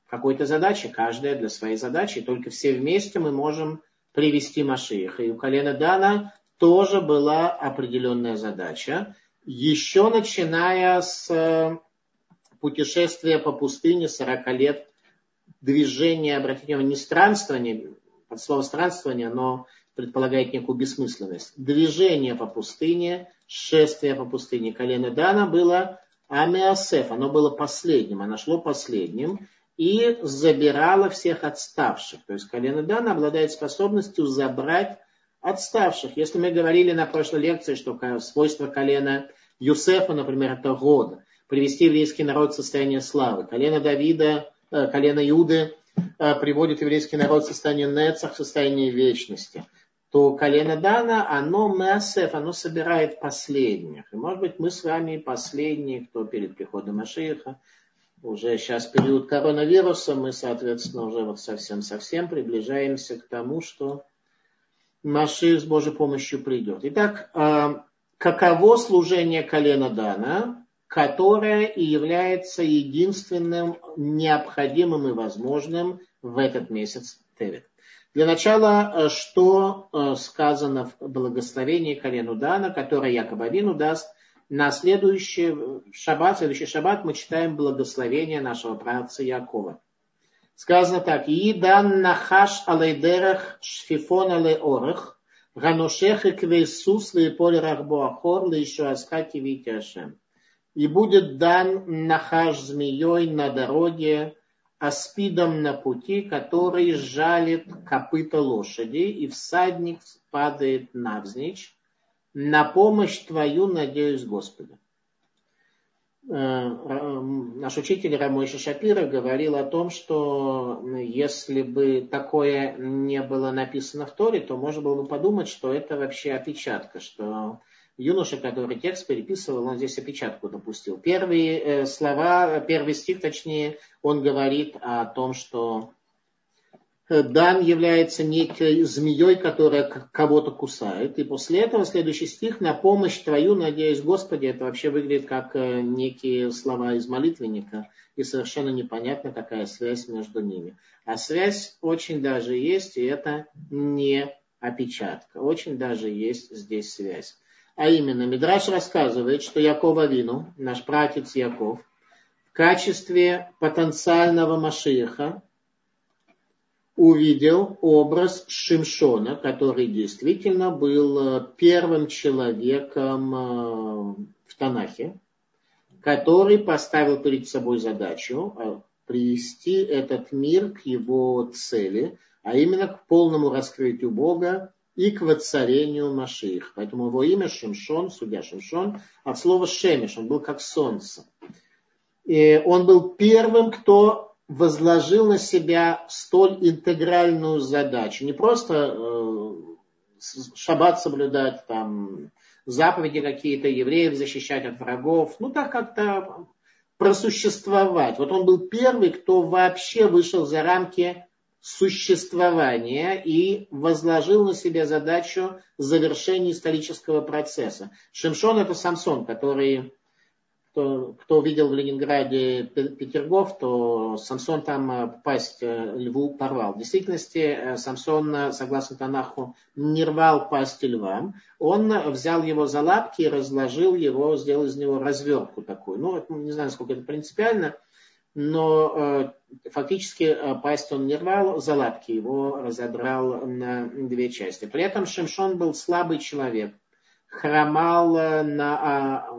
какой-то задачи, каждая для своей задачи. Только все вместе мы можем привести Машиих. И у колена Дана тоже была определенная задача. Еще начиная с э, путешествия по пустыне 40 лет движение, обратите внимание, не странствование, от слова странствование, оно предполагает некую бессмысленность. Движение по пустыне, шествие по пустыне колено Дана было Амиасеф, оно было последним, оно шло последним и забирало всех отставших. То есть колено Дана обладает способностью забрать отставших. Если мы говорили на прошлой лекции, что свойство колена Юсефа, например, это год, привести еврейский народ в состояние славы. Колено Давида Э, колено Иуды э, приводит еврейский народ в состояние Нецах, в состояние вечности, то колено Дана, оно Месеф, оно собирает последних. И может быть мы с вами последние, кто перед приходом Машииха, уже сейчас период коронавируса, мы, соответственно, уже вот совсем-совсем приближаемся к тому, что Машир с Божьей помощью придет. Итак, а, каково служение колена Дана, которое и является единственным необходимым и возможным в этот месяц Тевит. Для начала, э, что э, сказано в благословении колену Дана, которое Яков Авину даст на следующий шаббат, следующий шаббат мы читаем благословение нашего праца Якова. Сказано так. Идан нахаш алейдерах шфифон але орах, ганошех и квейсус поле рахбоахор еще аскаки витяшем. И будет дан нахаш змеей на дороге, аспидом на пути, который жалит копыта лошади, и всадник падает навзничь. На помощь Твою надеюсь, Господи. Э, наш учитель Рамойша Шапира говорил о том, что если бы такое не было написано в Торе, то можно было бы подумать, что это вообще опечатка, что юноша, который текст переписывал, он здесь опечатку допустил. Первые э, слова, первый стих, точнее, он говорит о том, что Дан является некой змеей, которая кого-то кусает. И после этого следующий стих «На помощь Твою, надеюсь, Господи» это вообще выглядит как э, некие слова из молитвенника. И совершенно непонятно, какая связь между ними. А связь очень даже есть, и это не опечатка. Очень даже есть здесь связь. А именно, Мидраш рассказывает, что Яков Авину, наш пратец Яков, в качестве потенциального Машиха увидел образ Шимшона, который действительно был э, первым человеком э, в Танахе, который поставил перед собой задачу э, привести этот мир к его цели, а именно к полному раскрытию Бога и к воцарению Машиих. Поэтому его имя Шимшон, судья Шимшон, от слова Шемиш, он был как солнце. И он был первым, кто возложил на себя столь интегральную задачу. Не просто э, шаббат соблюдать, там, заповеди какие-то, евреев защищать от врагов, ну так как-то просуществовать. Вот он был первый, кто вообще вышел за рамки существования и возложил на себя задачу завершения исторического процесса. Шимшон это Самсон, который, кто, кто видел в Ленинграде Петергоф, то Самсон там э, пасть э, льву порвал. В действительности э, Самсон, согласно Танаху, не рвал пасть льва. Он взял его за лапки и разложил его, сделал из него развертку такую. Ну, не знаю, сколько это принципиально – но фактически пасть он не рвал, за лапки его разодрал на две части. При этом Шимшон был слабый человек, хромал, на, а,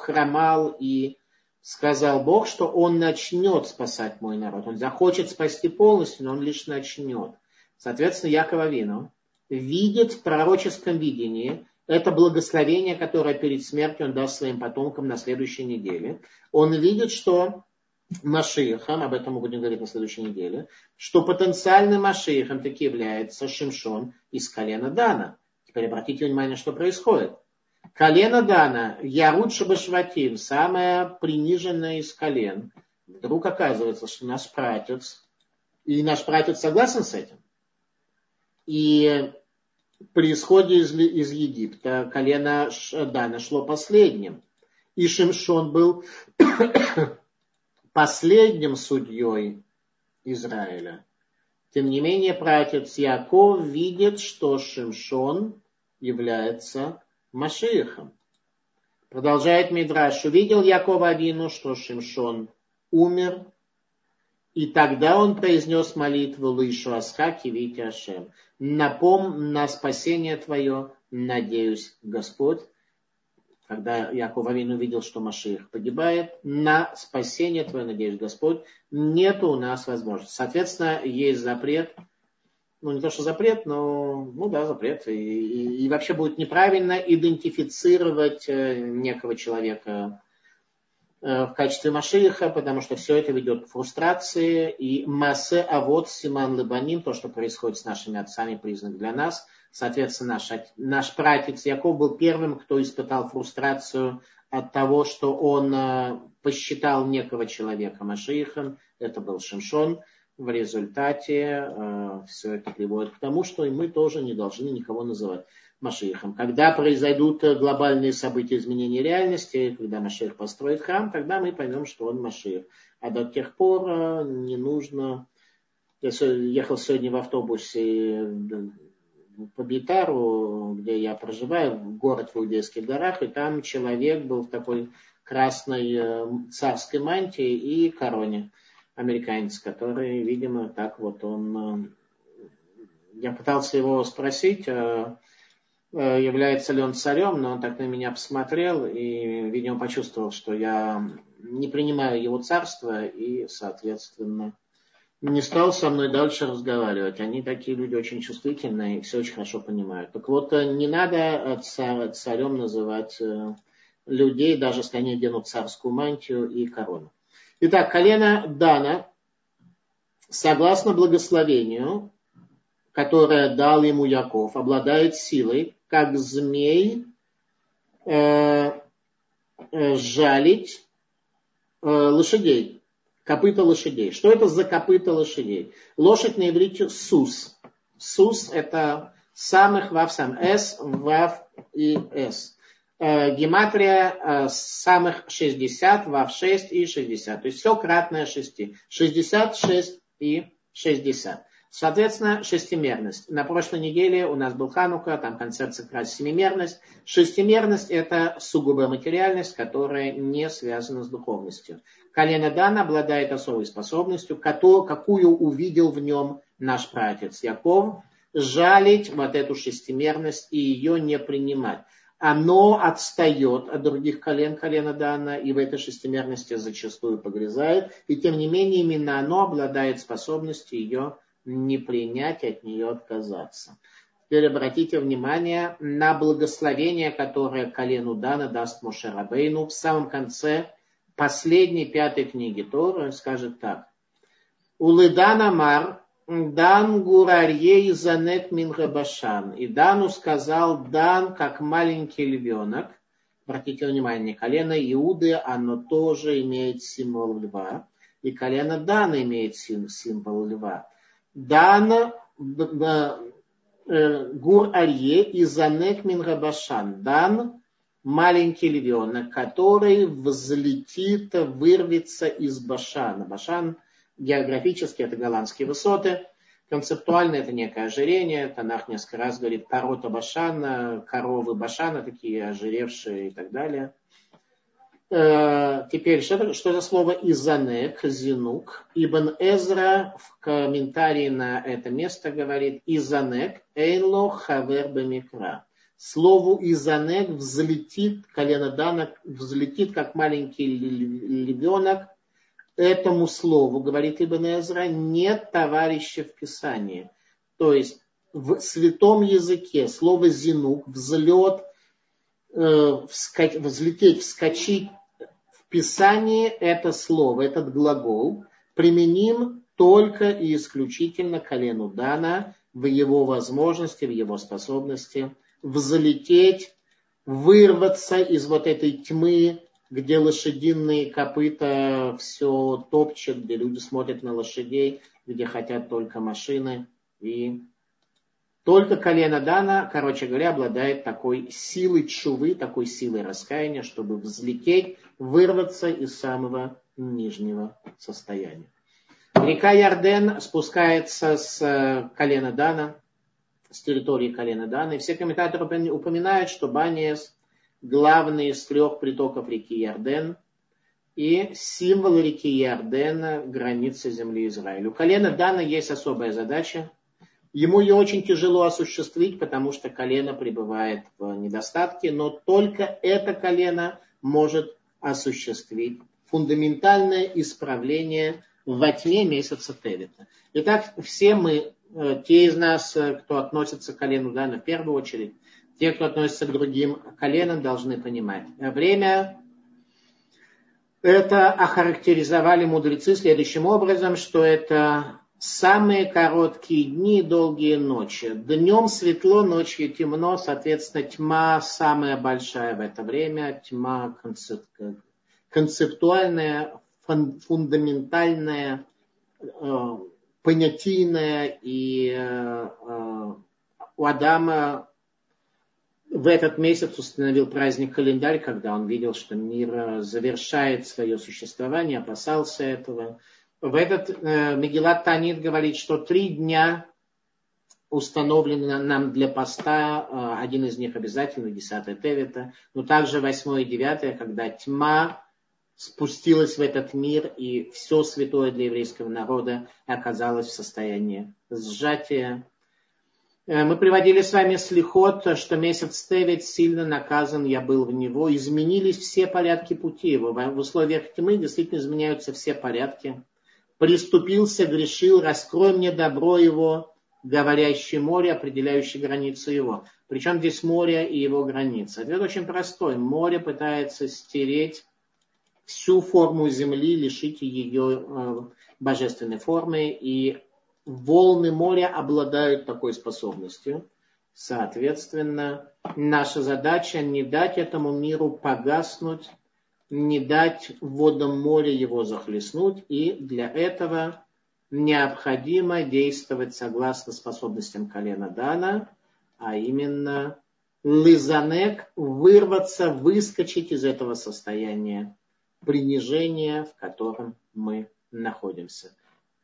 хромал и сказал Бог, что он начнет спасать мой народ. Он захочет спасти полностью, но он лишь начнет. Соответственно, Якова Вину видит в пророческом видении это благословение, которое перед смертью он даст своим потомкам на следующей неделе. Он видит, что Машиихом, об этом мы будем говорить на следующей неделе, что потенциальным Машиихом таки является Шимшон из колена Дана. Теперь обратите внимание, что происходит. Колено Дана, Ярут Шабашватим, самое приниженное из колен. Вдруг оказывается, что наш пратец, и наш пратец согласен с этим. И при исходе из, из Египта колено Дана шло последним. И Шимшон был последним судьей Израиля. Тем не менее, пратец Яков видит, что Шимшон является Машиихом. Продолжает Мидраш. Увидел Яков Авину, что Шимшон умер, и тогда он произнес молитву Лышу Асхаки Вити Ашем. Напом на спасение твое, надеюсь, Господь когда Яков Авин увидел, что Машиих погибает, на спасение твое, надеюсь, Господь, нет у нас возможности. Соответственно, есть запрет, ну не то, что запрет, но, ну да, запрет. И, и, и вообще будет неправильно идентифицировать э, некого человека э, в качестве Машииха, потому что все это ведет к фрустрации. И массе, а вот Симан Лебанин, то, что происходит с нашими отцами, признак для нас – Соответственно, наш, наш пратец Яков был первым, кто испытал фрустрацию от того, что он э, посчитал некого человека Машиихом, это был Шимшон. В результате э, все это приводит к тому, что мы тоже не должны никого называть Машихом. Когда произойдут глобальные события изменения реальности, когда Маших построит храм, тогда мы поймем, что он Маших. А до тех пор э, не нужно... Я ехал сегодня в автобусе по Битару, где я проживаю, в город в Иудейских горах, и там человек был в такой красной э, царской мантии и короне американец, который, видимо, так вот он... Э, я пытался его спросить, э, является ли он царем, но он так на меня посмотрел и, видимо, почувствовал, что я не принимаю его царство и, соответственно, не стал со мной дальше разговаривать. Они такие люди очень чувствительные и все очень хорошо понимают. Так вот, не надо царем называть людей, даже если они оденут царскую мантию и корону. Итак, колено Дана, согласно благословению, которое дал ему Яков, обладает силой, как змей, э, э, жалить э, лошадей, копыта лошадей. Что это за копыта лошадей? Лошадь на иврите сус. Сус это самых вав сам. С, вав и с. Э, гематрия э, самых 60, вав 6 и 60. То есть все кратное 6. 66 и 60. Соответственно, шестимерность. На прошлой неделе у нас был Ханука, там концепция как семимерность. Шестимерность – это сугубая материальность, которая не связана с духовностью. Колено Дана обладает особой способностью, какую увидел в нем наш праотец Яков, жалить вот эту шестимерность и ее не принимать оно отстает от других колен, колена Дана, и в этой шестимерности зачастую погрязает. И тем не менее, именно оно обладает способностью ее не принять, от нее отказаться. Теперь обратите внимание на благословение, которое колену Дана даст Мошерабейну в самом конце последней пятой книги Торы. Скажет так. Улыдан Мар Дан Гурарье Занет Мингабашан. И Дану сказал Дан, как маленький львенок. Обратите внимание, колено Иуды, оно тоже имеет символ льва. И колено Дана имеет символ льва. Дан э, Гур Арье и Занек Мингабашан. Дан маленький львенок, который взлетит, вырвется из Башана. Башан – Географически это голландские высоты. Концептуально это некое ожирение. Танах несколько раз говорит порота Башана, коровы Башана, такие ожиревшие и так далее. Э, теперь, что, что за слово изанек, зинук? Ибн Эзра в комментарии на это место говорит изанек, эйло хавер бемикра. Слову изанек взлетит, колено Дана взлетит, как маленький львенок, этому слову, говорит Ибн Эзра, нет товарища в Писании. То есть в святом языке слово зинук, взлет, э, вска, взлететь, вскочить в Писании это слово, этот глагол применим только и исключительно колену Дана в его возможности, в его способности взлететь, вырваться из вот этой тьмы, где лошадиные копыта все топчут, где люди смотрят на лошадей, где хотят только машины. И только колено Дана, короче говоря, обладает такой силой чувы, такой силой раскаяния, чтобы взлететь, вырваться из самого нижнего состояния. Река Ярден спускается с э, колена Дана, с территории колена Дана. И все комментаторы упоминают, что Баниес главный из трех притоков реки Ярден и символ реки Ярдена – граница земли Израиля. У колена Дана есть особая задача. Ему ее очень тяжело осуществить, потому что колено пребывает в недостатке, но только это колено может осуществить фундаментальное исправление во тьме месяца Тевита. Итак, все мы, э, те из нас, э, кто относится к колену Дана в первую очередь, те, кто относится к другим коленам, должны понимать. Время это охарактеризовали мудрецы следующим образом, что это самые короткие дни, долгие ночи. Днем светло, ночью темно, соответственно, тьма самая большая в это время, тьма концептуальная, фундаментальная, э, понятийное, и у Адама в этот месяц установил праздник календарь, когда он видел, что мир завершает свое существование, опасался этого. В этот э, Мегилат Танит говорит, что три дня установлены нам для поста, э, один из них обязательно, 10 Тевита, но также 8 и 9, когда тьма спустилась в этот мир, и все святое для еврейского народа оказалось в состоянии сжатия, Э, мы приводили с вами слихот, что месяц Тевит сильно наказан, я был в него. Изменились все порядки пути его. В условиях тьмы действительно изменяются все порядки. Приступился, грешил, раскрой мне добро его, говорящее море, определяющее границу его. Причем здесь море и его граница. Ответ очень простой. Море пытается стереть всю форму земли, лишить ее э, божественной формы и волны моря обладают такой способностью. Соответственно, наша задача не дать этому миру погаснуть, не дать водам моря его захлестнуть, и для этого необходимо действовать согласно способностям колена Дана, а именно лизанек, вырваться, выскочить из этого состояния принижения, в котором мы находимся.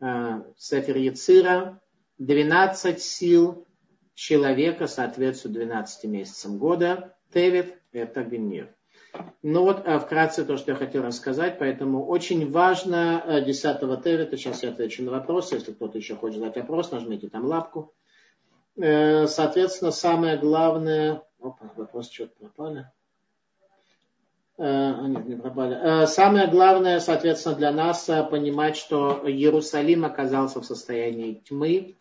Э, Сефер Яцира, 12 сил человека соответствует 12 месяцам года. Тевит – это гнев. Ну вот, э, вкратце то, что я хотел рассказать, поэтому очень важно 10 э, Тевита, сейчас я отвечу на вопрос, если кто-то еще хочет задать вопрос, нажмите там лапку. Соответственно, самое главное... Опа, вопрос что-то пропали. Э, нет, не пропали. Э, самое главное, соответственно, для нас э, понимать, что Иерусалим оказался в состоянии тьмы,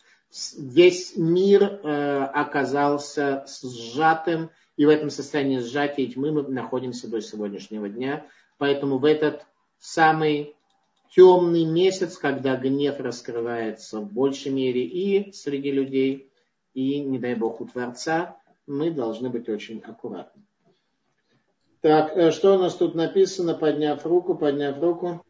весь мир оказался сжатым, и в этом состоянии сжатия тьмы мы находимся до сегодняшнего дня. Поэтому в этот самый темный месяц, когда гнев раскрывается в большей мере и среди людей, и, не дай бог, у Творца, мы должны быть очень аккуратны. Так, э, что у нас тут написано, подняв руку, подняв руку?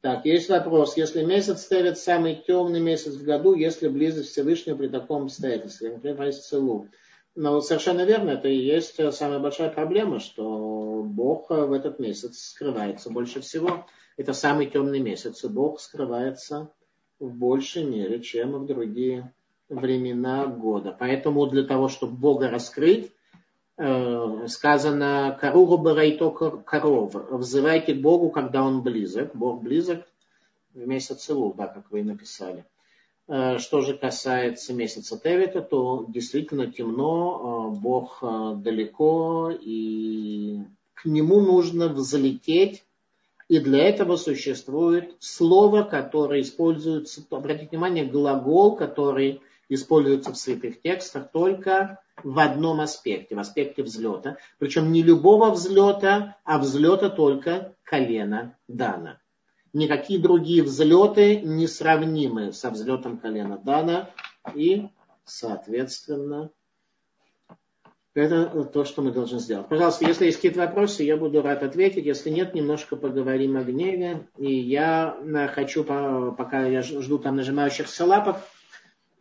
Так, есть вопрос. Если месяц ставит самый темный месяц в году, если близость Всевышнего при таком обстоятельстве, например, целу. Но совершенно верно, это и есть э, самая большая проблема, что Бог э, в этот месяц скрывается больше всего. Это самый темный месяц, и Бог скрывается в большей мере, чем в другие времена года. Поэтому для того, чтобы Бога раскрыть, сказано «Каругу барайто коров» «Взывайте к Богу, когда Он близок». Бог близок в месяц Илу, да, как вы и написали. Э, что же касается месяца Тевита, то действительно темно, э, Бог далеко, и к нему нужно взлететь, и для этого существует слово, которое используется, обратите внимание, глагол, который используется в святых текстах только в одном аспекте, в аспекте взлета. Причем не любого взлета, а взлета только колена Дана. Никакие другие взлеты не сравнимы со взлетом колена Дана. И, соответственно, это то, что мы должны сделать. Пожалуйста, если есть какие-то вопросы, я буду рад ответить. Если нет, немножко поговорим о гневе. И я хочу, пока я жду там нажимающихся лапок,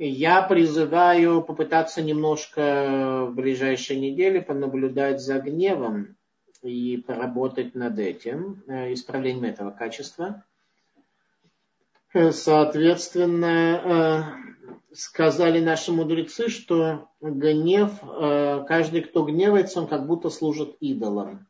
я призываю попытаться немножко в ближайшие недели понаблюдать за гневом и поработать над этим, э, исправлением этого качества. Э, соответственно, э, сказали наши мудрецы, что гнев, каждый, кто гневается, он как будто служит идолам.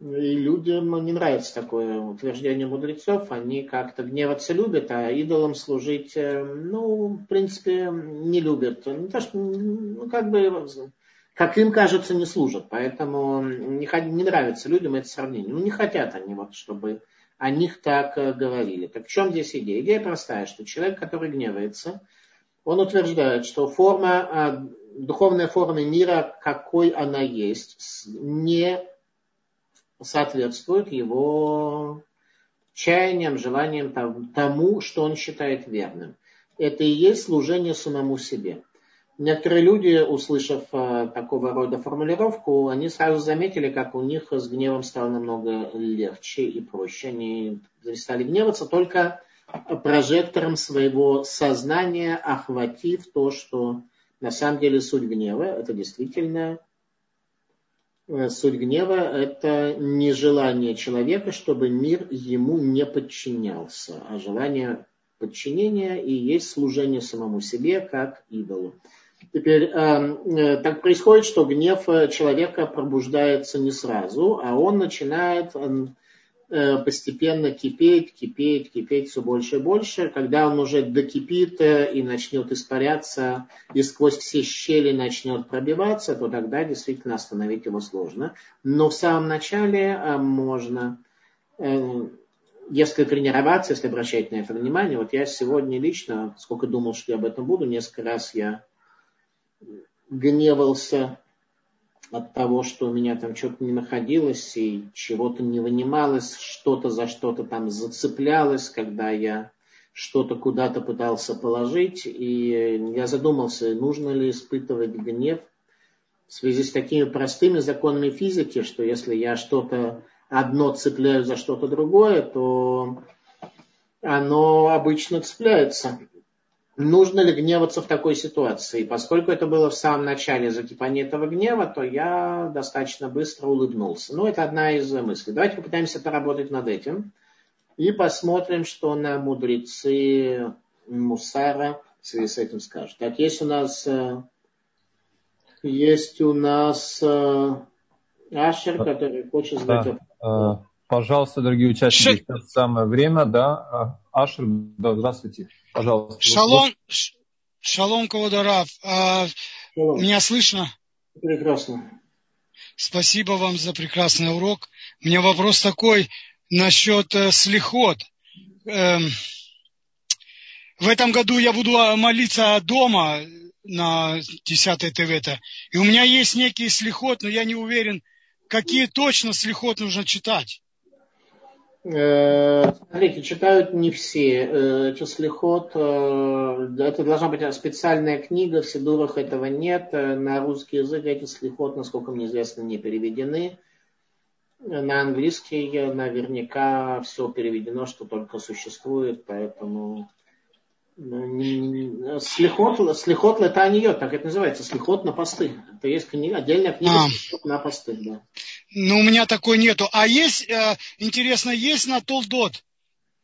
И людям не нравится такое утверждение мудрецов. Они как-то гневаться любят, а идолам служить, э, ну, в принципе, не любят. Не то, что, ну, как бы, как им кажется, не служат. Поэтому не, не нравится людям это сравнение. Ну, не хотят они, вот, чтобы о них так э, говорили. Так в чем здесь идея? Идея простая, что человек, который гневается, он утверждает, что форма, а, духовная форма мира, какой она есть, не соответствует его чаяниям, желаниям тому, что он считает верным. Это и есть служение самому себе. Некоторые люди, услышав э, такого рода формулировку, они сразу заметили, как у них с гневом стало намного легче и проще. Они перестали гневаться только прожектором своего сознания, охватив то, что на самом деле суть гнева, это действительно суть гнева, это не желание человека, чтобы мир ему не подчинялся, а желание подчинения и есть служение самому себе как идолу. Теперь э, э, так происходит, что гнев человека пробуждается не сразу, а он начинает Э, постепенно кипеть, кипеть, кипеть все больше и больше. Когда он уже докипит э, и начнет испаряться, и сквозь все щели начнет пробиваться, то тогда действительно остановить его сложно. Но в самом начале э, можно, если тренироваться, если обращать на это внимание, вот я сегодня лично, сколько думал, что я об этом буду, несколько раз я гневался от того, что у меня там что-то не находилось и чего-то не вынималось, что-то за что-то там зацеплялось, когда я что-то куда-то пытался положить. И я задумался, нужно ли испытывать гнев в связи с такими простыми законами физики, что если я что-то одно цепляю за что-то другое, то оно обычно цепляется нужно ли гневаться в такой ситуации. Поскольку это было в самом начале закипания этого гнева, то я достаточно быстро улыбнулся. Ну, это одна из мыслей. Давайте попытаемся поработать над этим и посмотрим, что на мудрецы Мусара в связи с этим скажут. Так, есть у нас, э, есть у нас э, Ашер, который хочет задать да. Пожалуйста, дорогие участники, сейчас самое время, да. Ашер, да, здравствуйте. Пожалуйста. Шалом, шалом, Кавадарав. А, меня слышно? Прекрасно. Спасибо вам за прекрасный урок. У меня вопрос такой насчет э, слихот. Эм, в этом году я буду а, молиться дома на 10 ТВ. И у меня есть некий слихот, но я не уверен, какие точно слихот нужно читать. Э, смотрите, читают не все. Числихот, э, это должна быть специальная книга, в Сидурах этого нет. На русский язык эти слихот, насколько мне известно, не переведены. На английский наверняка все переведено, что только существует, поэтому слихот, слихот летаниот, так это называется, слихот на посты. Это есть книга, отдельная книга а. на посты, да. Ну, у меня такой нету. А есть, э, интересно, есть на Толдот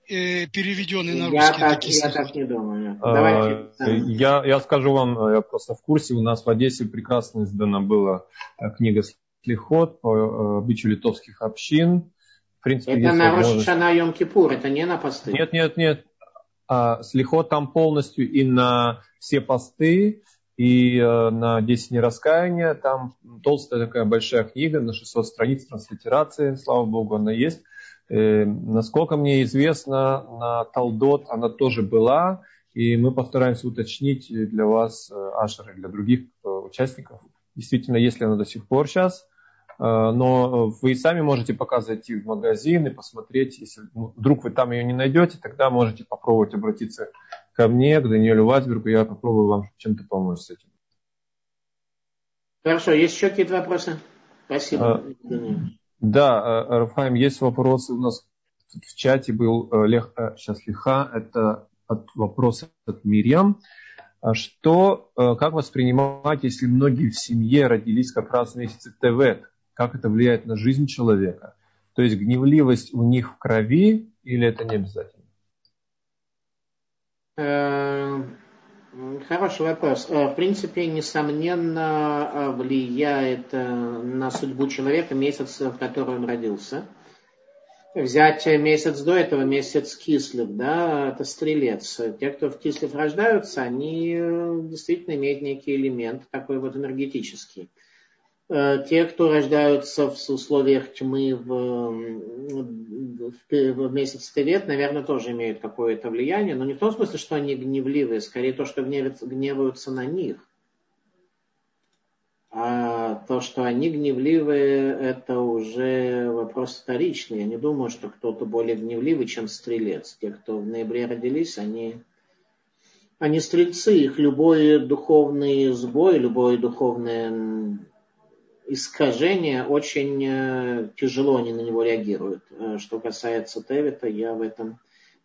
э, переведенный на русский? Я так, я так не думаю. А, Давайте. Я, я скажу вам, я просто в курсе, у нас в Одессе прекрасно издана была э, книга Слихот по обычаю литовских общин. В принципе, это на. Рошана Йом Кипур, это не на посты? Нет, нет, нет а, слихот там полностью и на все посты, и э, на 10 дней раскаяния. Там толстая такая большая книга на 600 страниц транслитерации, слава богу, она есть. Э, насколько мне известно, на Талдот она тоже была, и мы постараемся уточнить для вас, э, Ашер, и для других участников, действительно, если она до сих пор сейчас – но вы сами можете пока зайти в магазин и посмотреть, если вдруг вы там ее не найдете, тогда можете попробовать обратиться ко мне, к Даниэлю Ватсбергу, я попробую вам чем-то помочь с этим. Хорошо, есть еще какие-то вопросы? Спасибо. А, да, э, Рафаим, есть вопросы у нас в чате был Лех, сейчас Лиха, это от, вопрос от Мирьям. А что, как воспринимать, если многие в семье родились как раз в месяце ТВ, как это влияет на жизнь человека. То есть гневливость у них в крови или это не обязательно? Э, хороший вопрос. Э, в принципе, несомненно, э, влияет на судьбу человека месяц, в котором он родился. Взять месяц до этого, месяц Кислев, да, это стрелец. Те, кто в Кислев рождаются, они действительно имеют некий элемент такой вот энергетический. Э, те, кто рождаются в условиях тьмы в, в, в месяц Тевет, наверное, тоже имеют какое-то влияние, но не в том смысле, что они гневливые, скорее то, что гневятся, гневаются на них. А то, что они гневливые, это уже вопрос вторичный. Я не думаю, что кто-то более гневливый, чем стрелец. Те, кто в ноябре родились, они, они стрельцы. Их любой духовный сбой, любое духовное искажение, очень э, тяжело они на него реагируют. Э, что касается Тевита, я в этом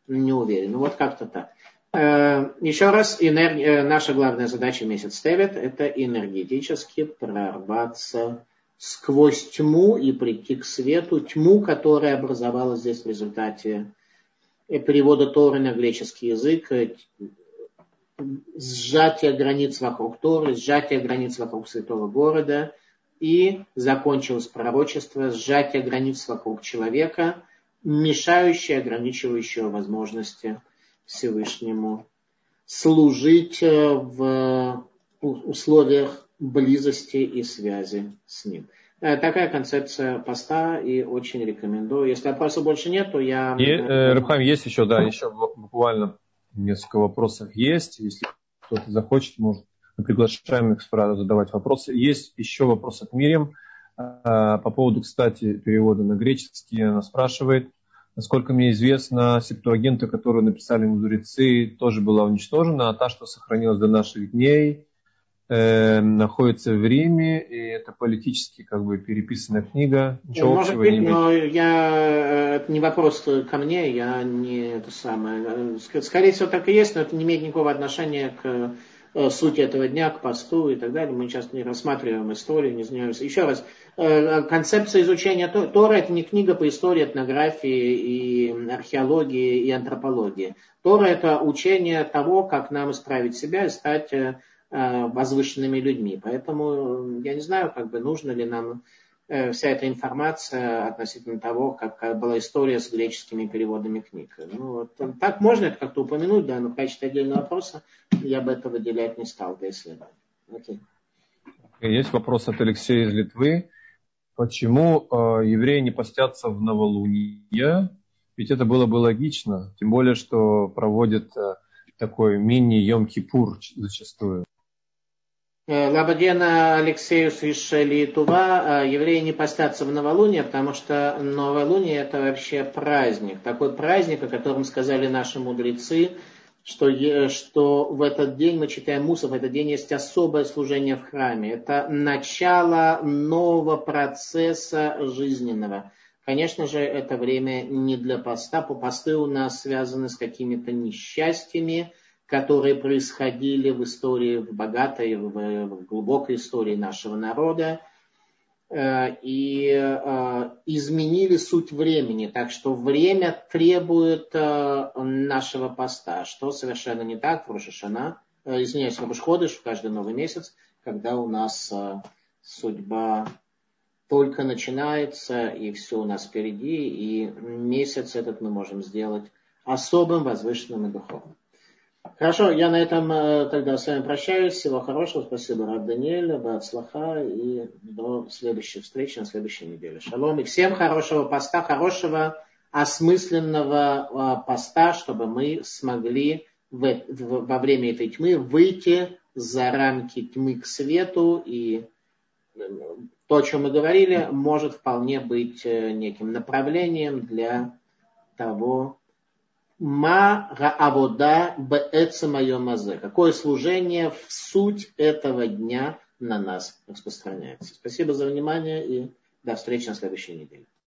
не уверен. Ну вот как-то так. Э, еще раз, энерги... Наша главная задача месяц Тевет – это энергетически прорваться сквозь тьму и прийти к свету, тьму, которая образовалась здесь в результате перевода Торы на греческий язык, сжатие границ вокруг Торы, сжатие границ вокруг святого города, и закончилось пророчество, сжатие границ вокруг человека, мешающее, ограничивающее возможности Всевышнему служить э, в условиях близости и связи с ним. Э, такая концепция поста и очень рекомендую. Если вопросов больше нет, то я... И, э, Рабхам, есть еще, да, еще буквально несколько вопросов есть. Если кто-то захочет, может, мы приглашаем их задавать вопросы. Есть еще вопрос от Мирим. По поводу, кстати, перевода на греческий. Она спрашивает, насколько мне известно, септуагента, которую написали мудрецы, тоже была уничтожена, а та, что сохранилась до наших дней, э, находится в Риме, и это политически как бы переписанная книга. Ничего Может быть, не но я, э, это не вопрос ко мне, я не это самое. Скорее всего, так и есть, но это не имеет никакого отношения к э, сути этого дня, к посту и так далее. Мы сейчас не рассматриваем историю, не занимаемся. Еще раз, э, концепция изучения Тора это не книга по истории, этнографии и археологии и антропологии. Тора это учение того, как нам исправить себя и стать Э, возвышенными людьми. Поэтому я не знаю, как бы нужно ли нам вся эта информация относительно того, как была история с греческими переводами книг. Ну, вот, так можно это как-то упомянуть, да, но в качестве отдельного вопроса я бы это выделять не стал для исследования. Окей. Есть вопрос от Алексея из Литвы. Почему э, евреи не постятся в новолуние? Ведь это было бы логично, тем более, что проводят э, такой мини-Йом-Кипур зачастую. Э, Лабадена Алексею Свишели Тува. Э, евреи не постятся в новолуние, потому что новолуние это вообще праздник. Такой праздник, о котором сказали наши мудрецы, что, что в этот день, мы читаем Мусов, в этот день есть особое служение в храме. Это начало нового процесса жизненного. Конечно же, это время не для поста. Посты у нас связаны с какими-то несчастьями, которые происходили в истории, в богатой, в глубокой истории нашего народа, э, и э, изменили суть времени. Так что время требует э, нашего поста, что совершенно не так в Рошашана, извиняюсь, в Рошходыш, в каждый новый месяц, когда у нас судьба только начинается, и все у нас впереди, и месяц этот мы можем сделать особым, возвышенным и духовным. Хорошо, я на этом э, тогда с вами прощаюсь. Всего хорошего. Спасибо, Раб Даниэль, Бацлаха. И до следующей встречи на следующей неделе. Шалом. И всем хорошего поста, хорошего осмысленного э, поста, чтобы мы смогли в, в, во время этой тьмы выйти за рамки тьмы к свету. И э, то, о чем мы говорили, может вполне быть неким направлением для того, Ма раавода бээцамайомазе. Какое служение в суть этого дня на нас распространяется. Спасибо за внимание и до встречи на следующей неделе.